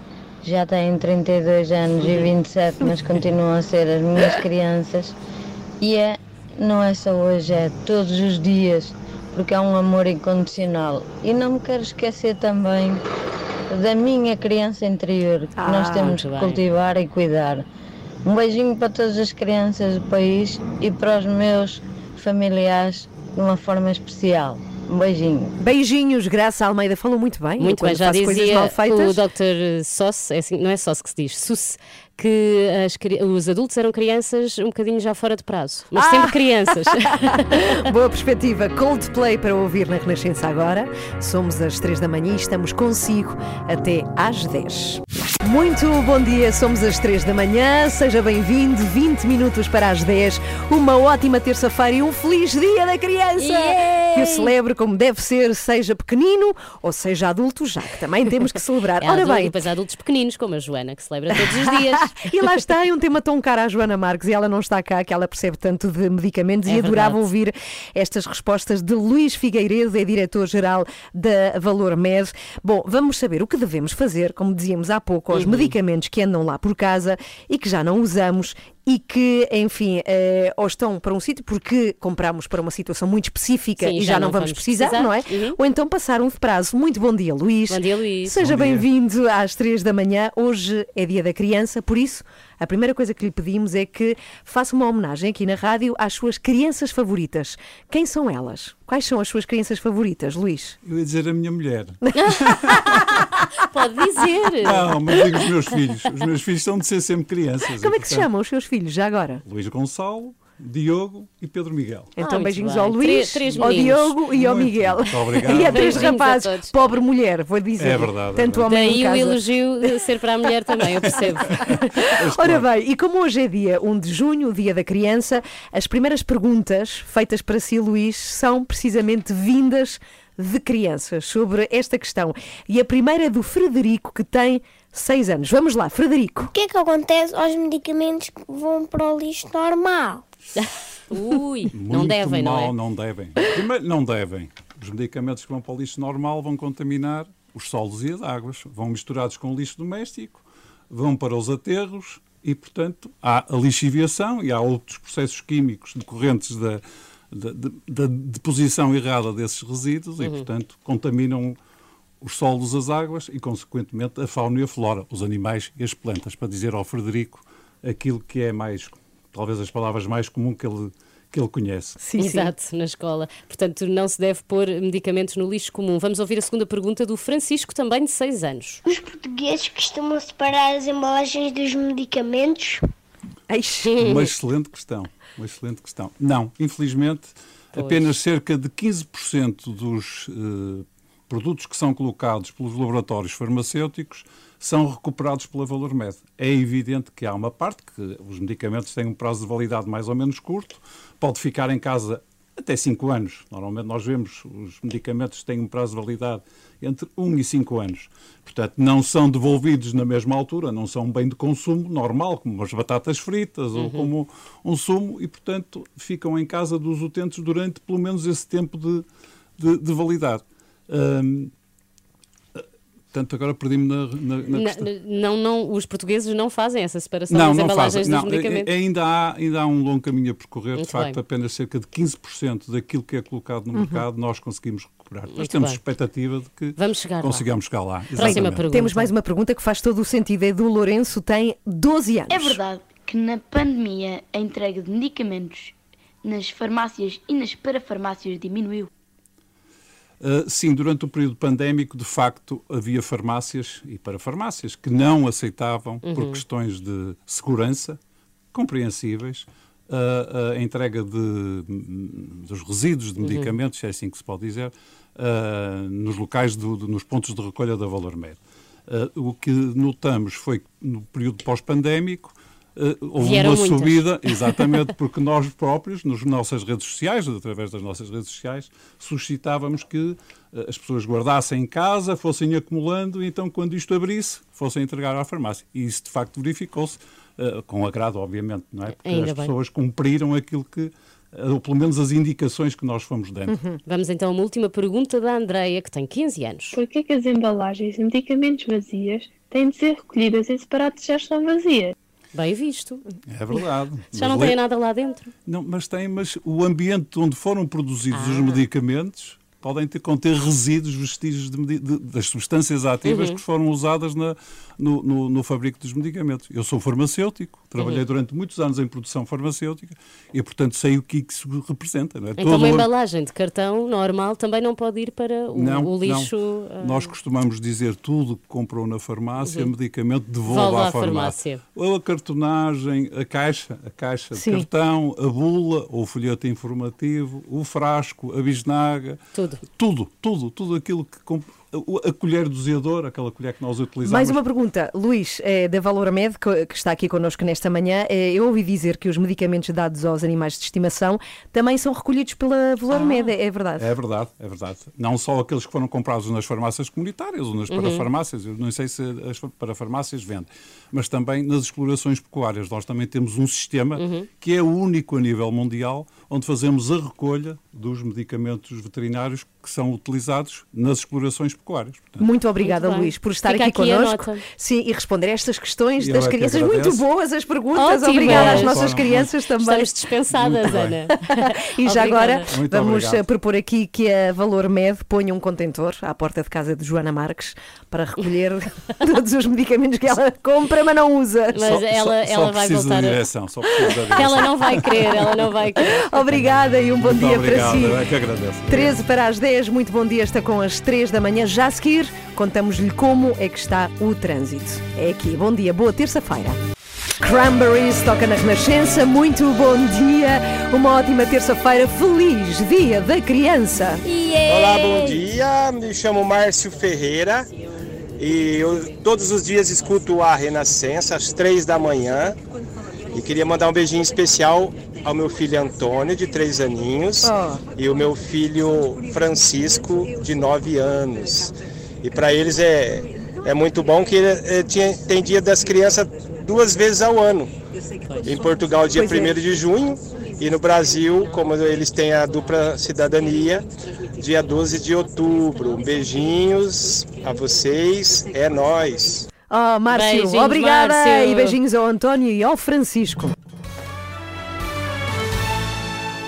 Já têm 32 anos e 27, mas continuam a ser as minhas crianças. E é, não é só hoje, é todos os dias, porque é um amor incondicional. E não me quero esquecer também da minha criança interior, que nós Ah, temos muito que bem. cultivar e cuidar. Um beijinho para todas as crianças do país e para os meus familiares de uma forma especial. Um beijinho. beijinhos, Graça Almeida falou muito bem. Muito bem, já dizia mal feitas. o Dr. Soss, é assim, não é Soss que se diz, Sus, que as os adultos eram crianças um bocadinho já fora de prazo, mas Ah! sempre crianças. Boa perspectiva. Coldplay para ouvir na Renascença agora. Somos às 3 da manhã e estamos consigo até às 10. Muito bom dia, somos às 3 da manhã. Seja bem-vindo. 20 minutos para as 10. Uma ótima terça-feira e um feliz dia da criança. Yay! Que o celebre como deve ser, seja pequenino ou seja adulto, já que também temos que celebrar. É Ora adulto, e bem, depois há adultos pequeninos, como a Joana, que celebra todos os dias. E lá está, é um tema tão caro à Joana Marques e ela não está cá, que ela percebe tanto de medicamentos É e adorava verdade. ouvir estas respostas de Luís Figueiredo, é diretor-geral da Valor Med. Bom, vamos saber o que devemos fazer, como dizíamos há pouco, aos Uhum. medicamentos que andam lá por casa e que já não usamos e que, enfim, eh, ou estão para um sítio porque compramos para uma situação muito específica Sim, e já, não vamos precisar, precisar. não é? Uhum. Ou então passaram de prazo. Muito bom dia, Luís. Bom dia, Luís. Seja bem-vindo às três da manhã. Hoje é dia da criança, por isso, a primeira coisa que lhe pedimos é que faça uma homenagem aqui na rádio às suas crianças favoritas. Quem são elas? Quais são as suas crianças favoritas, Luís? Eu ia dizer a minha mulher. Pode dizer. Não, mas digo os meus filhos. Os meus filhos são de ser sempre crianças. Como é que se portanto, chamam os seus filhos já agora? Luís Gonçalo, Diogo e Pedro Miguel. Então, muito beijinhos bem. ao Luís, Três- três ao. Diogo e ao Muito Miguel. muito obrigado. E a três a rapazes. todos. Pobre mulher, vou dizer. É verdade, é Tanto homem em Daí o elogio ser para a mulher também, eu percebo. Ora bem, e como hoje é dia 1 de junho, o dia da criança, as primeiras perguntas feitas para si, Luís, são precisamente vindas de crianças sobre esta questão. E a primeira é do Frederico, que tem 6 anos. Vamos lá, Frederico. O que é que acontece aos medicamentos que vão para o lixo normal? Ui, não Muito devem, não mal, é? não devem. Primeiro, não devem. Os medicamentos que vão para o lixo normal vão contaminar os solos e as águas. Vão misturados com o lixo doméstico, vão para os aterros e, portanto, há a lixiviação e há outros processos químicos decorrentes da, da, da- deposição errada desses resíduos e, Uhum. portanto, contaminam os solos, as águas e, consequentemente, a fauna e a flora, os animais e as plantas, para dizer ao Frederico aquilo que é mais, talvez as palavras mais comuns que ele, que ele conhece. Exato, na escola. Portanto, não se deve pôr medicamentos no lixo comum. Vamos ouvir a segunda pergunta do Francisco, também de 6 anos. Os portugueses costumam separar as embalagens dos medicamentos? Uma excelente questão. Uma excelente questão. Não, infelizmente, Pois. apenas cerca de 15% dos eh, produtos que são colocados pelos laboratórios farmacêuticos são recuperados pela Valor Med. É evidente que há uma parte que os medicamentos têm um prazo de validade mais ou menos curto, pode ficar em casa até 5 anos. Normalmente nós vemos os medicamentos têm um prazo de validade entre 1 e 5 anos. Portanto, não são devolvidos na mesma altura, não são um bem de consumo normal, como as batatas fritas ou Uhum. como um sumo, e, portanto, ficam em casa dos utentes durante pelo menos esse tempo de, de, de validade. Hum, Portanto, agora perdi-me na, na, na questão. não, não, os portugueses não fazem essa separação Não, das não embalagens fazem. dos Não, medicamentos. a- ainda, há, ainda há um longo caminho a percorrer. Muito de facto, bem. apenas cerca de 15% daquilo que é colocado no Uhum. mercado nós conseguimos recuperar. Muito temos bem. expectativa de que Vamos chegar lá. consigamos chegar lá. Próxima pergunta. Temos mais uma pergunta que faz todo o sentido. É do Lourenço, tem 12 anos. É verdade que na pandemia a entrega de medicamentos nas farmácias e nas parafarmácias diminuiu? Uh, sim, durante o período pandémico, de facto, havia farmácias e parafarmácias que não aceitavam, por Uhum. questões de segurança, compreensíveis, uh, a entrega de, dos resíduos de Uhum. medicamentos, se é assim que se pode dizer, uh, nos locais, do- do- nos pontos de recolha da Valor Médio. Uh, o que notamos foi que no período pós-pandémico uh, houve Vieram uma muitas. subida, exatamente, porque nós próprios, nas nossas redes sociais, através das nossas redes sociais, suscitávamos que eh, as pessoas guardassem em casa, fossem acumulando, e então quando isto abrisse, fossem entregar à farmácia. E isso de facto verificou-se, eh, com agrado, obviamente, não é? Porque Ainda as bem. pessoas cumpriram aquilo que, ou pelo menos as indicações que nós fomos dando. Vamos então a uma última pergunta da Andreia, que tem 15 anos. Por que, que as embalagens de medicamentos vazias têm de ser recolhidas em separados já estão vazias? Bem visto. É verdade. Já não tem nada lá dentro. Não, mas tem, mas o ambiente onde foram produzidos os Ah. medicamentos podem ter, conter resíduos, vestígios de de- das substâncias ativas Uhum. que foram usadas na- no, no- no fabrico dos medicamentos. Eu sou farmacêutico, trabalhei Uhum. durante muitos anos em produção farmacêutica e, portanto, sei o que isso representa. Não é? Então Todo uma o- embalagem de cartão normal também não pode ir para o, não, o lixo. não. ah, Nós costumamos dizer tudo que comprou na farmácia, Uhum. medicamento, devolva à farmácia. farmácia. Ou a cartonagem, a caixa, a caixa Sim. de cartão, a bula, ou o folheto informativo, o frasco, a bisnaga. Tudo. Tudo, tudo, tudo aquilo que... comp- a- colher doseadora, aquela colher que nós utilizamos. Mais uma pergunta, Luís, eh, da Valor Med, que, está aqui connosco nesta manhã. Eh, eu ouvi dizer que os medicamentos dados aos animais de estimação também são recolhidos pela Valor Med, é verdade? É verdade, é verdade. Não só aqueles que foram comprados nas farmácias comunitárias ou nas Uhum. parafarmácias, eu não sei se as parafarmácias vendem, mas também nas explorações pecuárias. Nós também temos um sistema Uhum. que é o único a nível mundial onde fazemos a recolha dos medicamentos veterinários que são utilizados nas explorações pecuárias. Portanto, Muito obrigada, Muito. Luís, por estar Fica aqui aqui connosco. Sim, e responder a estas questões Eu das é crianças. Muito boas as perguntas. Ótimas. Obrigada às nossas crianças também. Estamos dispensadas. Ana. E já agora Muito vamos obrigado. eh, propor aqui que a Valor Med ponha um contentor à porta de casa de Joana Marques para recolher todos os medicamentos que ela compra, mas não usa. Mas só, ela, só, ela só vai voltar a... direção, só direção. Ela não vai querer, ela não vai querer. Obrigada e um bom Muito dia obrigado, para si. é que agradeço. 13 para as 10, muito bom dia, está com as 3 da manhã. Já a seguir, contamos-lhe como é que está o trânsito. É aqui, bom dia, boa terça-feira. Cranberries toca na Renascença, muito bom dia, uma ótima terça-feira, feliz Dia da Criança. Olá, bom dia. Me chamo Márcio Ferreira e eu todos os dias escuto a Renascença às três da manhã. E queria mandar um beijinho especial ao meu filho Antônio, de três aninhos, Oh. e o meu filho Francisco, de nove anos. E para eles é, é muito bom que eh, tinha- tem dia das crianças duas vezes ao ano. Em Portugal, dia Pois é. 1 de junho, e no Brasil, como eles têm a dupla cidadania, dia 12 de outubro. Beijinhos a vocês, é nós. Oh, Márcio, Beijinhos, obrigada Márcio. e beijinhos ao António e ao Francisco.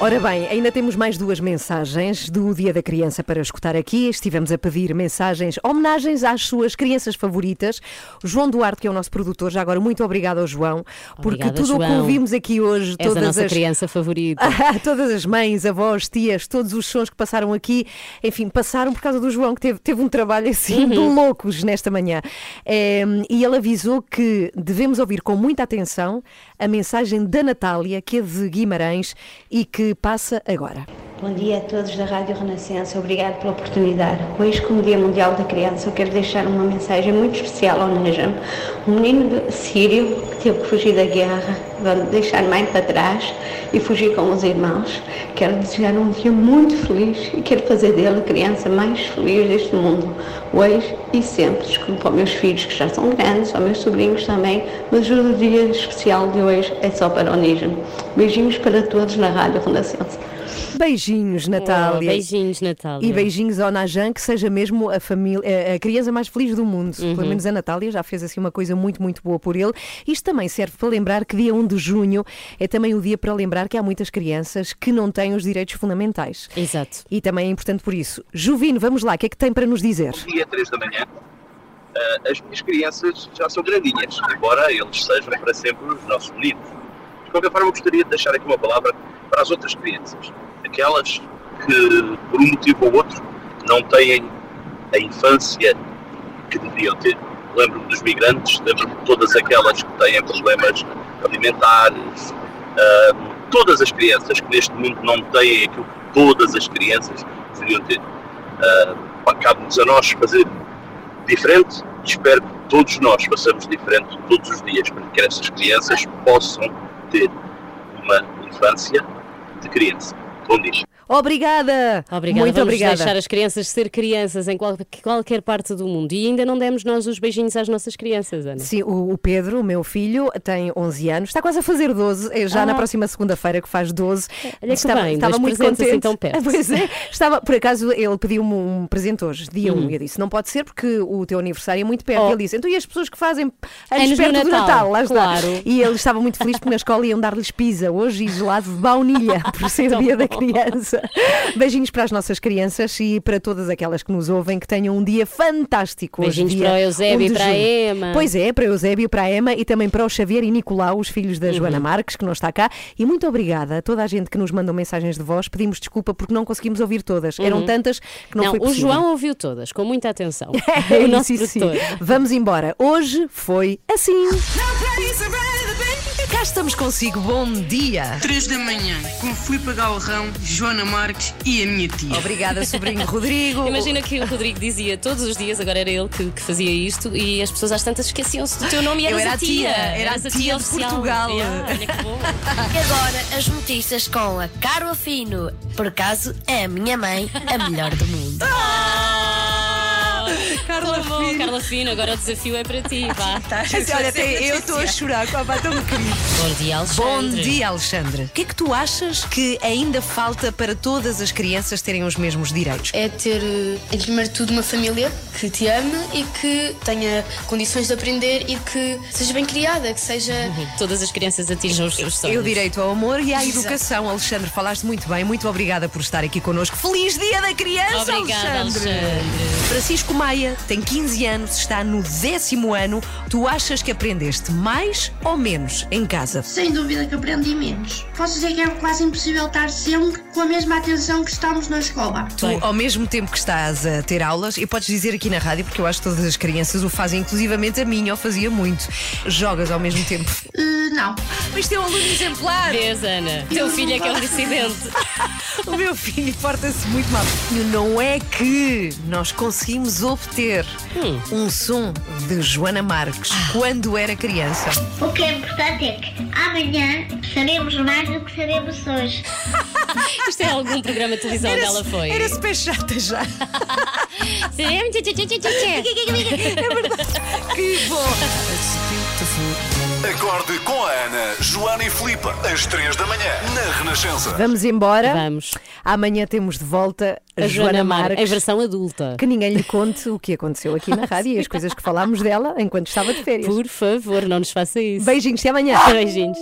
Ora bem, ainda temos mais duas mensagens do Dia da Criança para escutar aqui. Estivemos a pedir mensagens, homenagens às suas crianças favoritas. O João Duarte, que é o nosso produtor, já agora muito obrigado ao João, porque Obrigada, tudo o que João. ouvimos aqui hoje, És a todas nossa as criança favorita. Ah, todas as mães, avós, tias, todos os sons que passaram aqui, enfim, passaram por causa do João, que teve, teve um trabalho assim de Uhum. loucos nesta manhã. Eh, e ele avisou que devemos ouvir com muita atenção a mensagem da Natália, que é de Guimarães e que passa agora. Bom dia a todos da Rádio Renascença, obrigado pela oportunidade. Hoje, como Dia Mundial da Criança, eu quero deixar uma mensagem muito especial ao Najam, um menino sírio que teve que fugir da guerra, deixar mãe para trás e fugir com os irmãos. Quero desejar um dia muito feliz e quero fazer dele a criança mais feliz deste mundo, hoje e sempre. Desculpa aos meus filhos que já são grandes, aos meus sobrinhos também, mas o dia especial de hoje é só para o Najam. Beijinhos para todos na Rádio Renascença. Beijinhos, Natália. Oh, beijinhos, Natália. E beijinhos ao Najan, que seja mesmo a família, a criança mais feliz do mundo. Uhum. Pelo menos a Natália já fez assim uma coisa muito, muito boa por ele. Isto também serve para lembrar que dia 1 de junho é também o dia para lembrar que há muitas crianças que não têm os direitos fundamentais. Exato. E também é importante por isso. Juvino, vamos lá, o que é que tem para nos dizer? dia 3 da manhã. Ah, as minhas crianças já são grandinhas, embora eles sejam para sempre os nossos meninos. Qualquer forma, gostaria de deixar aqui uma palavra para as outras crianças, aquelas que, por um motivo ou outro, não têm a infância que deveriam ter. Lembro-me dos migrantes, lembro-me de todas aquelas que têm problemas alimentares, ah, todas as crianças que neste mundo não têm aquilo que todas as crianças deveriam ter. Uh, Cabe-nos a nós fazer diferente e espero que todos nós façamos diferente todos os dias para que essas crianças possam uma infância de criança. Bom dia. Obrigada! Obrigada. Muito Vamos obrigada. deixar as crianças ser crianças em qual- qualquer parte do mundo. E ainda não demos nós os beijinhos às nossas crianças, Ana. Sim, o, o Pedro, o meu filho, tem 11 anos, está quase a fazer 12, é já Ah. na próxima segunda-feira que faz 12. Olha que bem, dois presentes assim tão perto. Pois é, estava, por acaso ele pediu-me um presente hoje, dia 1, Hum. e eu disse: não pode ser porque o teu aniversário é muito perto. Oh. Ele disse: então e as pessoas que fazem Anos no perto do Natal, Natal? Lá está. claro. E ele estava muito feliz porque na escola iam dar-lhes pizza hoje e gelado de baunilha, por ser dia da bom. Criança. Beijinhos para as nossas crianças e para todas aquelas que nos ouvem que tenham um dia fantástico. hoje, Beijinhos dia para o Eusébio 1 e para a. Emma. Pois é, para o Eusébio, para a Emma e também para o Xavier e Nicolau, os filhos da Joana Uhum. Marques, que não está cá. E muito obrigada a toda a gente que nos mandou mensagens de voz. Pedimos desculpa porque não conseguimos ouvir todas. Eram Uhum. tantas que não, Não, foi o possível. João ouviu todas, com muita atenção. É o nosso isso, sim. Vamos embora. Hoje foi assim. Cá estamos consigo. Bom dia. 3 da manhã, com Filipe Galrão, Joana Marques e a minha tia. Obrigada, sobrinho Rodrigo. Imagina que o Rodrigo dizia todos os dias, agora era ele que, que fazia isto, e as pessoas às tantas esqueciam-se do teu nome e Eu eras era a tia, era eras a tia de oficial. Portugal. Yeah, olha que bom. E agora as notícias com a Caro Afino. Por acaso é a minha mãe a melhor do mundo. Carla Fino. Carla Fino, agora o desafio é para ti, vá. Olha, até eu estou a chorar com a pá tão querido. Bom dia, Alexandre. Bom dia, Alexandre. O que é que tu achas que ainda falta para todas as crianças terem os mesmos direitos? É ter, eh, em primeiro de tudo, uma família que te ame e que tenha condições de aprender e que seja bem criada, que seja. Todas as crianças atinjam os seus sonhos. E o direito ao amor e à Exato. educação. Alexandre, falaste muito bem. Muito obrigada por estar aqui connosco. Feliz Dia da Criança, Obrigada, Alexandre. Alexandre. Francisco Maia tem 15 anos, está no décimo ano. Tu achas que aprendeste mais ou menos em casa? Sem dúvida que aprendi menos. Posso dizer que é quase impossível estar sempre com a mesma atenção que estamos na escola. Tu, ao mesmo tempo que estás a ter aulas, e podes dizer aqui na rádio, porque eu acho que todas as crianças o fazem, inclusivamente a minha, eu fazia muito. Jogas ao mesmo tempo. Uh, não. Mas teu aluno exemplar. Vês, Ana? Teu filho é que é um dissidente. O meu filho porta-se muito mal. E Não é que nós conseguimos obter um som de Joana Marques quando era criança. O que é importante é que amanhã sabemos mais do que sabemos hoje. Isto é algum programa de televisão onde ela foi? Era super chata já. é verdade. Que bom. Acorde com a Ana, Joana e Filipe, às 3 da manhã, na Renascença. Vamos embora. Vamos. Amanhã temos de volta a, A Joana Mar- Marques. em versão adulta. Que ninguém lhe conte o que aconteceu aqui na rádio e as coisas que falámos dela enquanto estava de férias. Por favor, não nos faça isso. Beijinhos, até amanhã. Beijinhos.